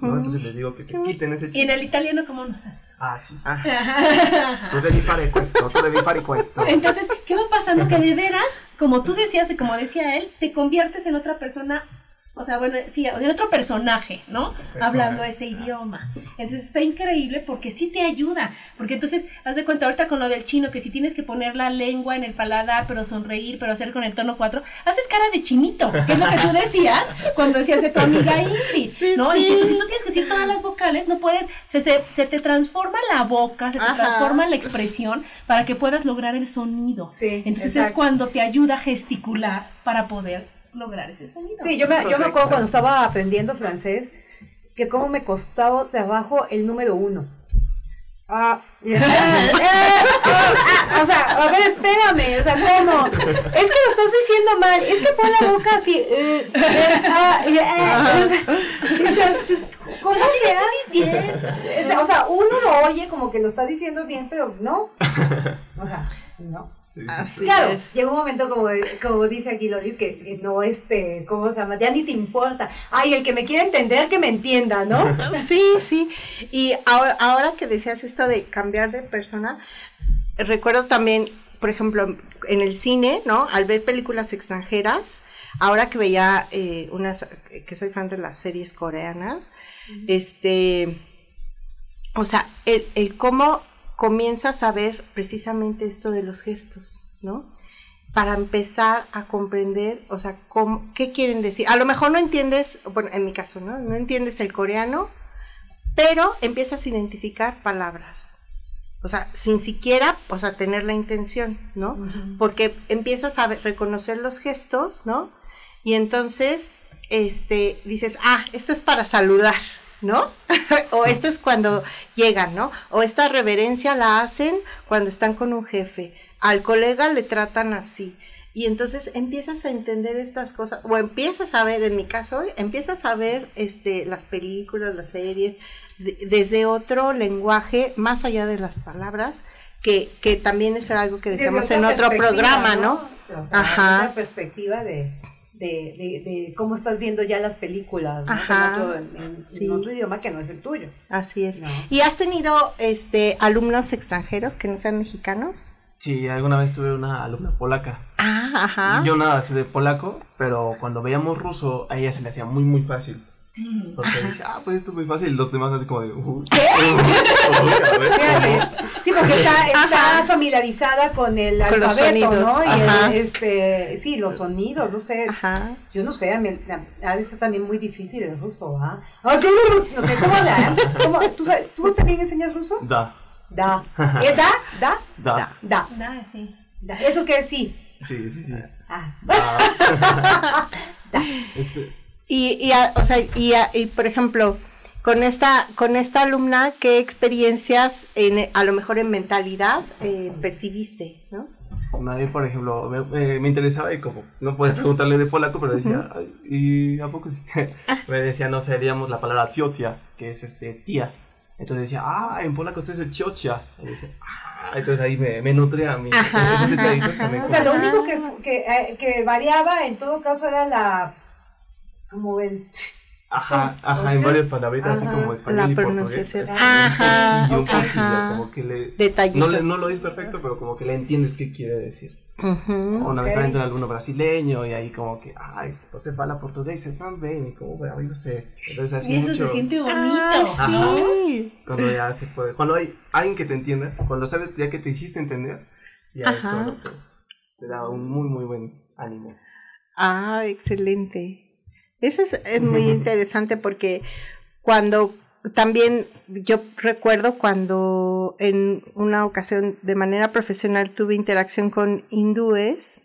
Entonces les digo que se quiten ese chip. ¿Y en el italiano cómo nos Ah, sí. Ah, tú devi fare questo, tú devi fare questo. Entonces, ¿qué va pasando? Que de veras, como tú decías y como decía él, te conviertes en otra persona o sea, bueno, sí, de otro personaje, ¿no? Hablando ese idioma. Entonces está increíble porque sí te ayuda. Porque entonces, haz de cuenta ahorita con lo del chino, que si tienes que poner la lengua en el paladar, pero sonreír, pero hacer con el tono 4, haces cara de chinito, que es lo que tú decías cuando decías de tu amiga Ingrid, ¿no? Y si tú, si tú tienes que decir todas las vocales, no puedes, se, se, te transforma la boca, se te transforma la expresión para que puedas lograr el sonido. Sí, entonces es cuando te ayuda a gesticular para poder lograr ese sonido. Sí, yo me, yo me acuerdo cuando estaba aprendiendo francés que cómo me costaba trabajo el número uno. Ah, eh, o sea, a ver, espérame, o sea, ¿cómo? Es que lo estás diciendo mal, es que pon la boca así. Eh, eh, ah, ¿Cómo se hace? O sea, uno lo oye como que lo está diciendo bien, pero no. O sea, no claro, llega un momento como, como dice aquí Loris, que, no, este, ¿cómo se llama? Ya ni te importa. Ay, el que me quiera entender, que me entienda, ¿no? sí, sí. Y ahora, ahora que decías esto de cambiar de persona, recuerdo también, por ejemplo, en el cine, ¿no? Al ver películas extranjeras, ahora que veía eh, unas, que soy fan de las series coreanas, este, o sea, el, el cómo comienzas a ver precisamente esto de los gestos, ¿no? para empezar a comprender, o sea, cómo, qué quieren decir. A lo mejor no entiendes, bueno, en mi caso, ¿no? No entiendes el coreano, pero empiezas a identificar palabras. O sea, sin siquiera, o sea, tener la intención, ¿no? Porque empiezas a reconocer los gestos, ¿no? Y entonces, este, dices, ah, esto es para saludar, ¿no? o esto es cuando llegan, ¿no? O esta reverencia la hacen cuando están con un jefe. Al colega le tratan así. Y entonces empiezas a entender estas cosas, o empiezas a ver, en mi caso, empiezas a ver este, las películas, las series, desde otro lenguaje, más allá de las palabras, que, que también es algo que decíamos en otro programa, ¿no? Ajá. Otra perspectiva de, de, de, cómo estás viendo ya las películas ¿no? en, otro, idioma que no es el tuyo. Así es. ¿Y has tenido este alumnos extranjeros que no sean mexicanos? Sí, alguna vez tuve una alumna polaca. Ah, ajá. Yo nada sé de polaco, pero cuando veíamos ruso, a ella se le hacía muy, muy fácil. Porque dice, ah, pues esto es muy fácil. Los demás así como de, uh, ¿qué? sí, porque está, está familiarizada con el alfabeto, los sonidos. ¿no? Y el, este, sí, los sonidos, no sé. Ajá. Yo no sé, a mí de ser también muy difícil el ruso, ¿ah? No sé, ¿cómo da? ¿Cómo, ¿tú, ¿Tú también enseñas ruso? Da. Da. ¿Es da? Da. Da. Da. Da, sí. Da. ¿Eso qué es sí? Sí, sí, sí. Ah. Da. Este, y, y, o sea, y, y, por ejemplo, con esta, con esta alumna, ¿qué experiencias, en, a lo mejor en mentalidad, eh, percibiste? ¿no? Nadie, por ejemplo, me, me, interesaba y como no puedes preguntarle de polaco, pero decía, ¿y a poco sí? me decía, no sé, digamos la palabra tiotia, que es este tía. Entonces decía, ah, en polaco es eso chiocha. Y decía, ah, entonces ahí me, me nutría a mí. o sea, lo único que, que, eh, que variaba en todo caso era la como el... Ajá, ajá, en varias palabritas, así como español y portugués. Ajá, y un ajá. como que le... No, no lo dices perfecto, pero como que le entiendes qué quiere decir. Una vez estaba en alumno brasileño y ahí como que, ay, você fala portugués, se también, y como, bueno, no sé. Entonces, así y eso mucho... se siente bonito, sí. Cuando ya se puede, cuando hay alguien que te entienda, cuando sabes ya que te hiciste entender, ya eso te, te da un muy, muy buen ánimo. Ah, excelente. Eso es, muy interesante porque cuando también yo recuerdo cuando en una ocasión de manera profesional tuve interacción con hindúes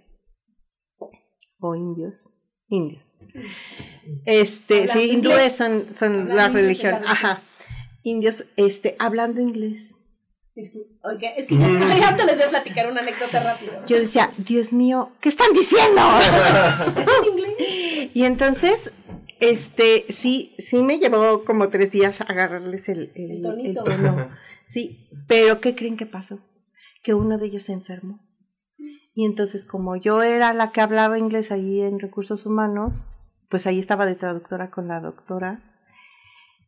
o indios, indios. Este, sí, hindúes son, son la religión, ajá. Indios, este, hablando inglés. Oiga, es que yo ahorita les voy a platicar una anécdota rápida. Yo decía, Dios mío, ¿qué están diciendo? es en inglés. Y entonces, este, sí, sí me llevó como tres días agarrarles el, el, el, tono. Sí, pero ¿qué creen que pasó? Que uno de ellos se enfermó. Y entonces, como yo era la que hablaba inglés ahí en recursos humanos, pues ahí estaba de traductora con la doctora.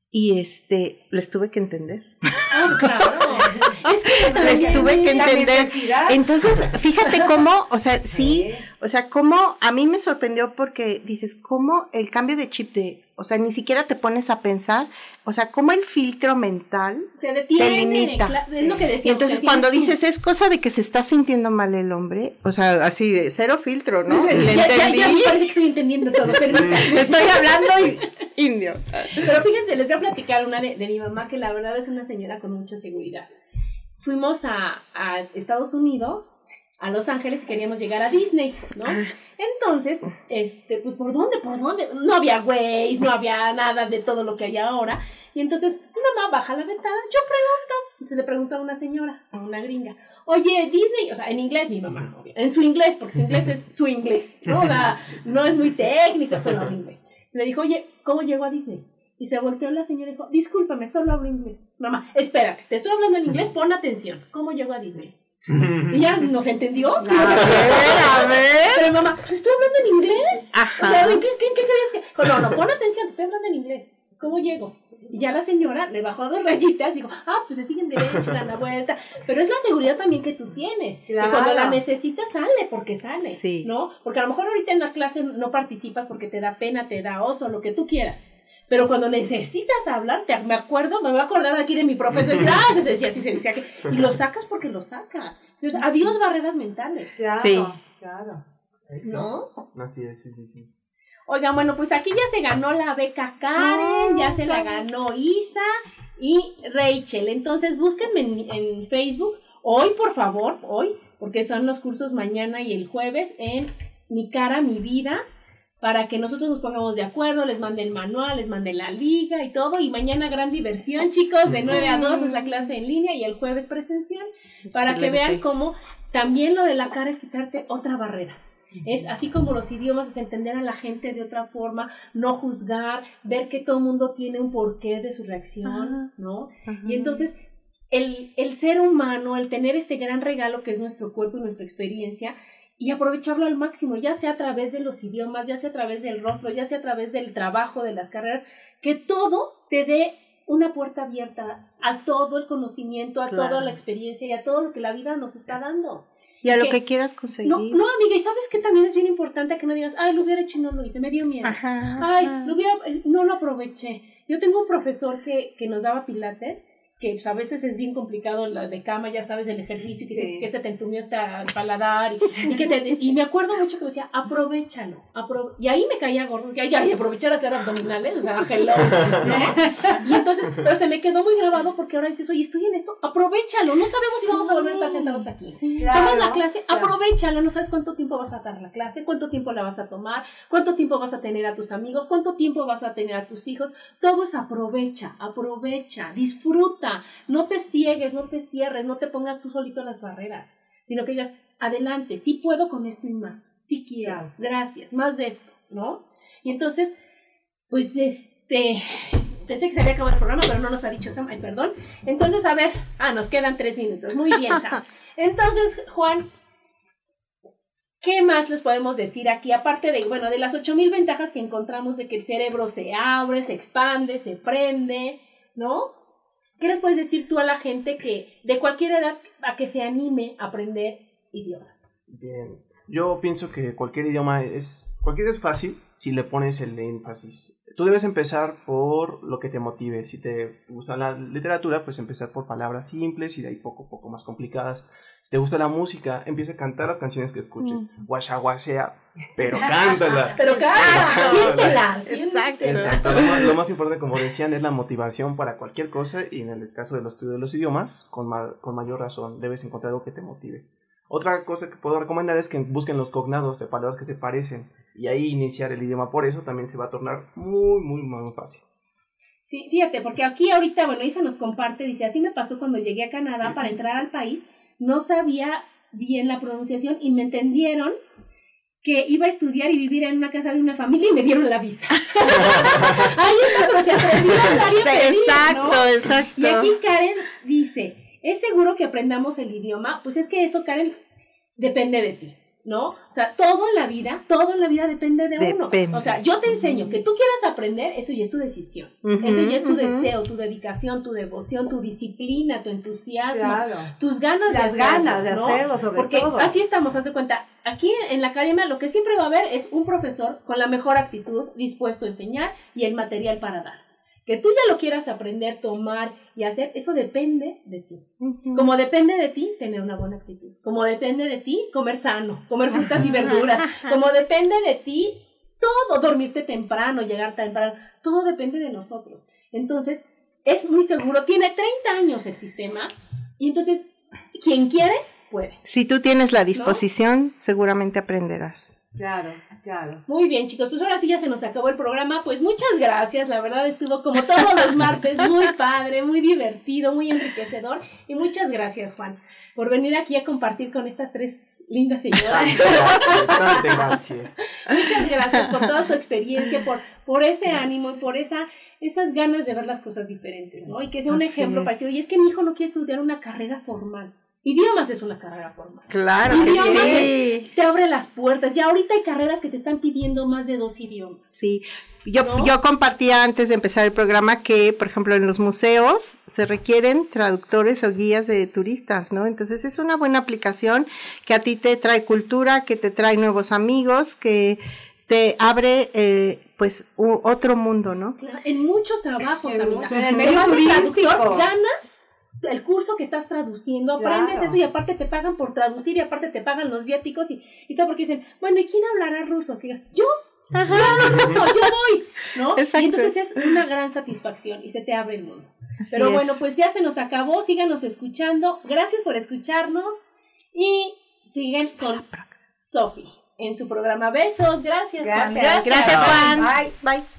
Y este, les tuve que entender. Ah, claro. es que les tuve que entender. Entonces, fíjate cómo, o sea, sí, o sea, cómo a mí me sorprendió porque dices, cómo el cambio de chip de, o sea, ni siquiera te pones a pensar, o sea, cómo el filtro mental te, detiene, limita. Es lo que decía, y entonces cuando dices, es cosa de que se está sintiendo mal el hombre, o sea, así de cero filtro, ¿no? ya, Le ya, ya, ya, me parece que estoy entendiendo todo, Estoy hablando indio. Pero fíjense, les voy a platicar una de, de mi mamá que la verdad es una señora con mucha seguridad fuimos a, a Estados Unidos, a Los Ángeles, y queríamos llegar a Disney, ¿no? Ah. Entonces, este, pues, ¿por dónde? ¿Por dónde? No había Waze, no había nada de todo lo que hay ahora. Y entonces, mamá baja la ventana, yo pregunto. Se le pregunta a una señora, a una gringa, oye, Disney, o sea, en inglés mi mamá, en su inglés, porque su inglés es su inglés, ¿no? O sea, no es muy técnico, pero en inglés. Le dijo, oye, ¿cómo llego a Disney? Y se volteó la señora y dijo, discúlpame, solo hablo inglés. Mamá, espérate, te estoy hablando en inglés, pon atención. ¿Cómo llegó a Disney? Y ya nos entendió. A ver, a ver. Pero mamá, pues estoy hablando en inglés. Ajá. O sea, ¿qué, qué, qué crees que...? No, no, pon atención, te estoy hablando en inglés. ¿Cómo llego? Y ya la señora le bajó dos rayitas y dijo, ah, pues se siguen derecho, dan la vuelta. Pero es la seguridad también que tú tienes. Que cuando la necesitas sale, porque sale. Sí. ¿No? Porque a lo mejor ahorita en la clase no participas porque te da pena, te da oso, lo que tú quieras pero cuando necesitas hablar, te, me acuerdo, me voy a acordar aquí de mi profesor, y ah, se decía así, se decía que, y lo sacas porque lo sacas. Entonces, adiós barreras mentales. Sí. Claro. ¿No? Así es, sí, sí, sí. Oigan, bueno, pues aquí ya se ganó la beca Karen, ya se la ganó Isa y Rachel. Entonces búsquenme en, en Facebook, hoy por favor, hoy, porque son los cursos mañana y el jueves en Mi cara, mi vida, para que nosotros nos pongamos de acuerdo, les mande el manual, les mande la liga y todo. Y mañana gran diversión, chicos, de 9 a 2 es la clase en línea y el jueves presencial, para que vean cómo también lo de la cara es quitarte otra barrera. Es así como los idiomas, es entender a la gente de otra forma, no juzgar, ver que todo el mundo tiene un porqué de su reacción, ¿no? Y entonces, el, el ser humano, el tener este gran regalo que es nuestro cuerpo y nuestra experiencia, y aprovecharlo al máximo, ya sea a través de los idiomas, ya sea a través del rostro, ya sea a través del trabajo, de las carreras, que todo te dé una puerta abierta a todo el conocimiento, a Claro. toda la experiencia y a todo lo que la vida nos está dando. Y a lo que quieras conseguir. No, no, amiga, y sabes que también es bien importante que no digas, ay, lo hubiera hecho y no lo hice, me dio miedo. Ajá, ay, ajá. lo hubiera, eh, no lo aproveché. Yo tengo un profesor que, que nos daba pilates, que pues, a veces es bien complicado la de cama, ya sabes, el ejercicio, que, Sí. se, que se te entumió hasta el paladar. Y, y que te- y me acuerdo mucho que decía, aprovechalo. apro-". y ahí me caía gordo, que ay, ay, aprovechar a hacer abdominales, o sea, hello. ¿no? Y entonces, pero se me quedó muy grabado porque ahora dices, oye, estoy en esto, aprovechalo. No sabemos si vamos a volver a estar sentados aquí. Tomas la clase, claro. aprovechalo, no sabes cuánto tiempo vas a dar la clase, cuánto tiempo la vas a tomar, cuánto tiempo vas a tener a tus amigos, cuánto tiempo vas a tener a tus hijos. Todo es aprovecha, aprovecha, disfruta, no te ciegues, no te cierres, no te pongas tú solito las barreras, sino que digas, adelante, sí puedo con esto y más, sí quiero, gracias, más de esto, ¿no? Y entonces, pues este, pensé que se había acabado el programa, pero no nos ha dicho Sam, ay, perdón. Entonces, a ver, ah, nos quedan tres minutos, muy bien, Sam. Entonces, Juan, ¿qué más les podemos decir aquí? Aparte de, bueno, de las 8000 ventajas que encontramos de que el cerebro se abre, se expande, se prende, ¿no? ¿Qué les puedes decir tú a la gente que de cualquier edad a que se anime a aprender idiomas? Bien. Yo pienso que cualquier idioma es. Cualquier es fácil si le pones el énfasis. Tú debes empezar por lo que te motive. Si te gusta la literatura, pues empezar por palabras simples y de ahí poco a poco más complicadas. Si te gusta la música, empieza a cantar las canciones que escuches. Guasha, guashea, pero cántala. Pero canta, siéntela, Exacto. Exacto. Lo más, lo más importante, como decían, es la motivación para cualquier cosa y en el caso del estudio de los idiomas, con, ma- con mayor razón, debes encontrar algo que te motive. Otra cosa que puedo recomendar es que busquen los cognados de palabras que se parecen y ahí iniciar el idioma. Por eso también se va a tornar muy, muy, muy fácil. Sí, fíjate, porque aquí ahorita, bueno, Isa nos comparte, dice, así me pasó cuando llegué a Canadá para entrar al país, no sabía bien la pronunciación y me entendieron que iba a estudiar y vivir en una casa de una familia y me dieron la visa. Ahí está, pero se atrevió a hablar y a Sí, pedir, exacto, ¿no? exacto. Y aquí Karen dice, ¿es seguro que aprendamos el idioma? Pues es que eso, Karen, depende de ti, ¿no? O sea, todo en la vida, todo en la vida depende de uno. Depende. O sea, yo te enseño que tú quieras aprender, eso ya es tu decisión. Eso ya es tu deseo, tu dedicación, tu devoción, tu disciplina, tu entusiasmo, Claro. tus ganas Las de hacerlo. ganas de ¿no? hacerlo, sobre Porque todo. así estamos, haz de cuenta. Aquí en la academia lo que siempre va a haber es un profesor con la mejor actitud, dispuesto a enseñar y el material para dar. Que tú ya lo quieras aprender, tomar y hacer, eso depende de ti. Como depende de ti tener una buena actitud. Como depende de ti comer sano, comer frutas y verduras. Como depende de ti todo, dormirte temprano, llegar temprano. Todo depende de nosotros. Entonces, es muy seguro. Tiene 30 años el sistema. Y entonces, quien quiere, puede. Si tú tienes la disposición, seguramente aprenderás. Claro, claro. Muy bien, chicos, pues ahora sí ya se nos acabó el programa. Pues muchas gracias, la verdad estuvo como todos los martes, muy padre, muy divertido, muy enriquecedor. Y muchas gracias, Juan, por venir aquí a compartir con estas tres lindas señoras. Muchas gracias por toda tu experiencia, por, por ese ánimo y por esa, esas ganas de ver las cosas diferentes, ¿no? Y que sea un Así ejemplo es. para decir, oye, es que mi hijo no quiere estudiar una carrera formal. Idiomas es una carrera formal. Claro Idiomas sí. es- te abre las puertas. Ya ahorita hay carreras que te están pidiendo más de dos idiomas. Sí, yo, yo compartía antes de empezar el programa que, por ejemplo, en los museos se requieren traductores o guías de turistas, ¿no? Entonces es una buena aplicación que a ti te trae cultura, que te trae nuevos amigos, que te abre, eh, pues, u- otro mundo, ¿no? En muchos trabajos, En amiga. en el medio turístico. ganas el curso que estás traduciendo, aprendes Claro. eso y aparte te pagan por traducir y aparte te pagan los viáticos y, y todo porque dicen, bueno, ¿y quién hablará ruso? Yo, yo hablo ruso, yo voy, ¿no? Exacto. Y entonces es una gran satisfacción y se te abre el mundo. Así Pero es. bueno, pues ya se nos acabó, síganos escuchando, gracias por escucharnos y siguen con Sofi en su programa Besos, gracias. Juan. Gracias, gracias Juan. Bye. Bye.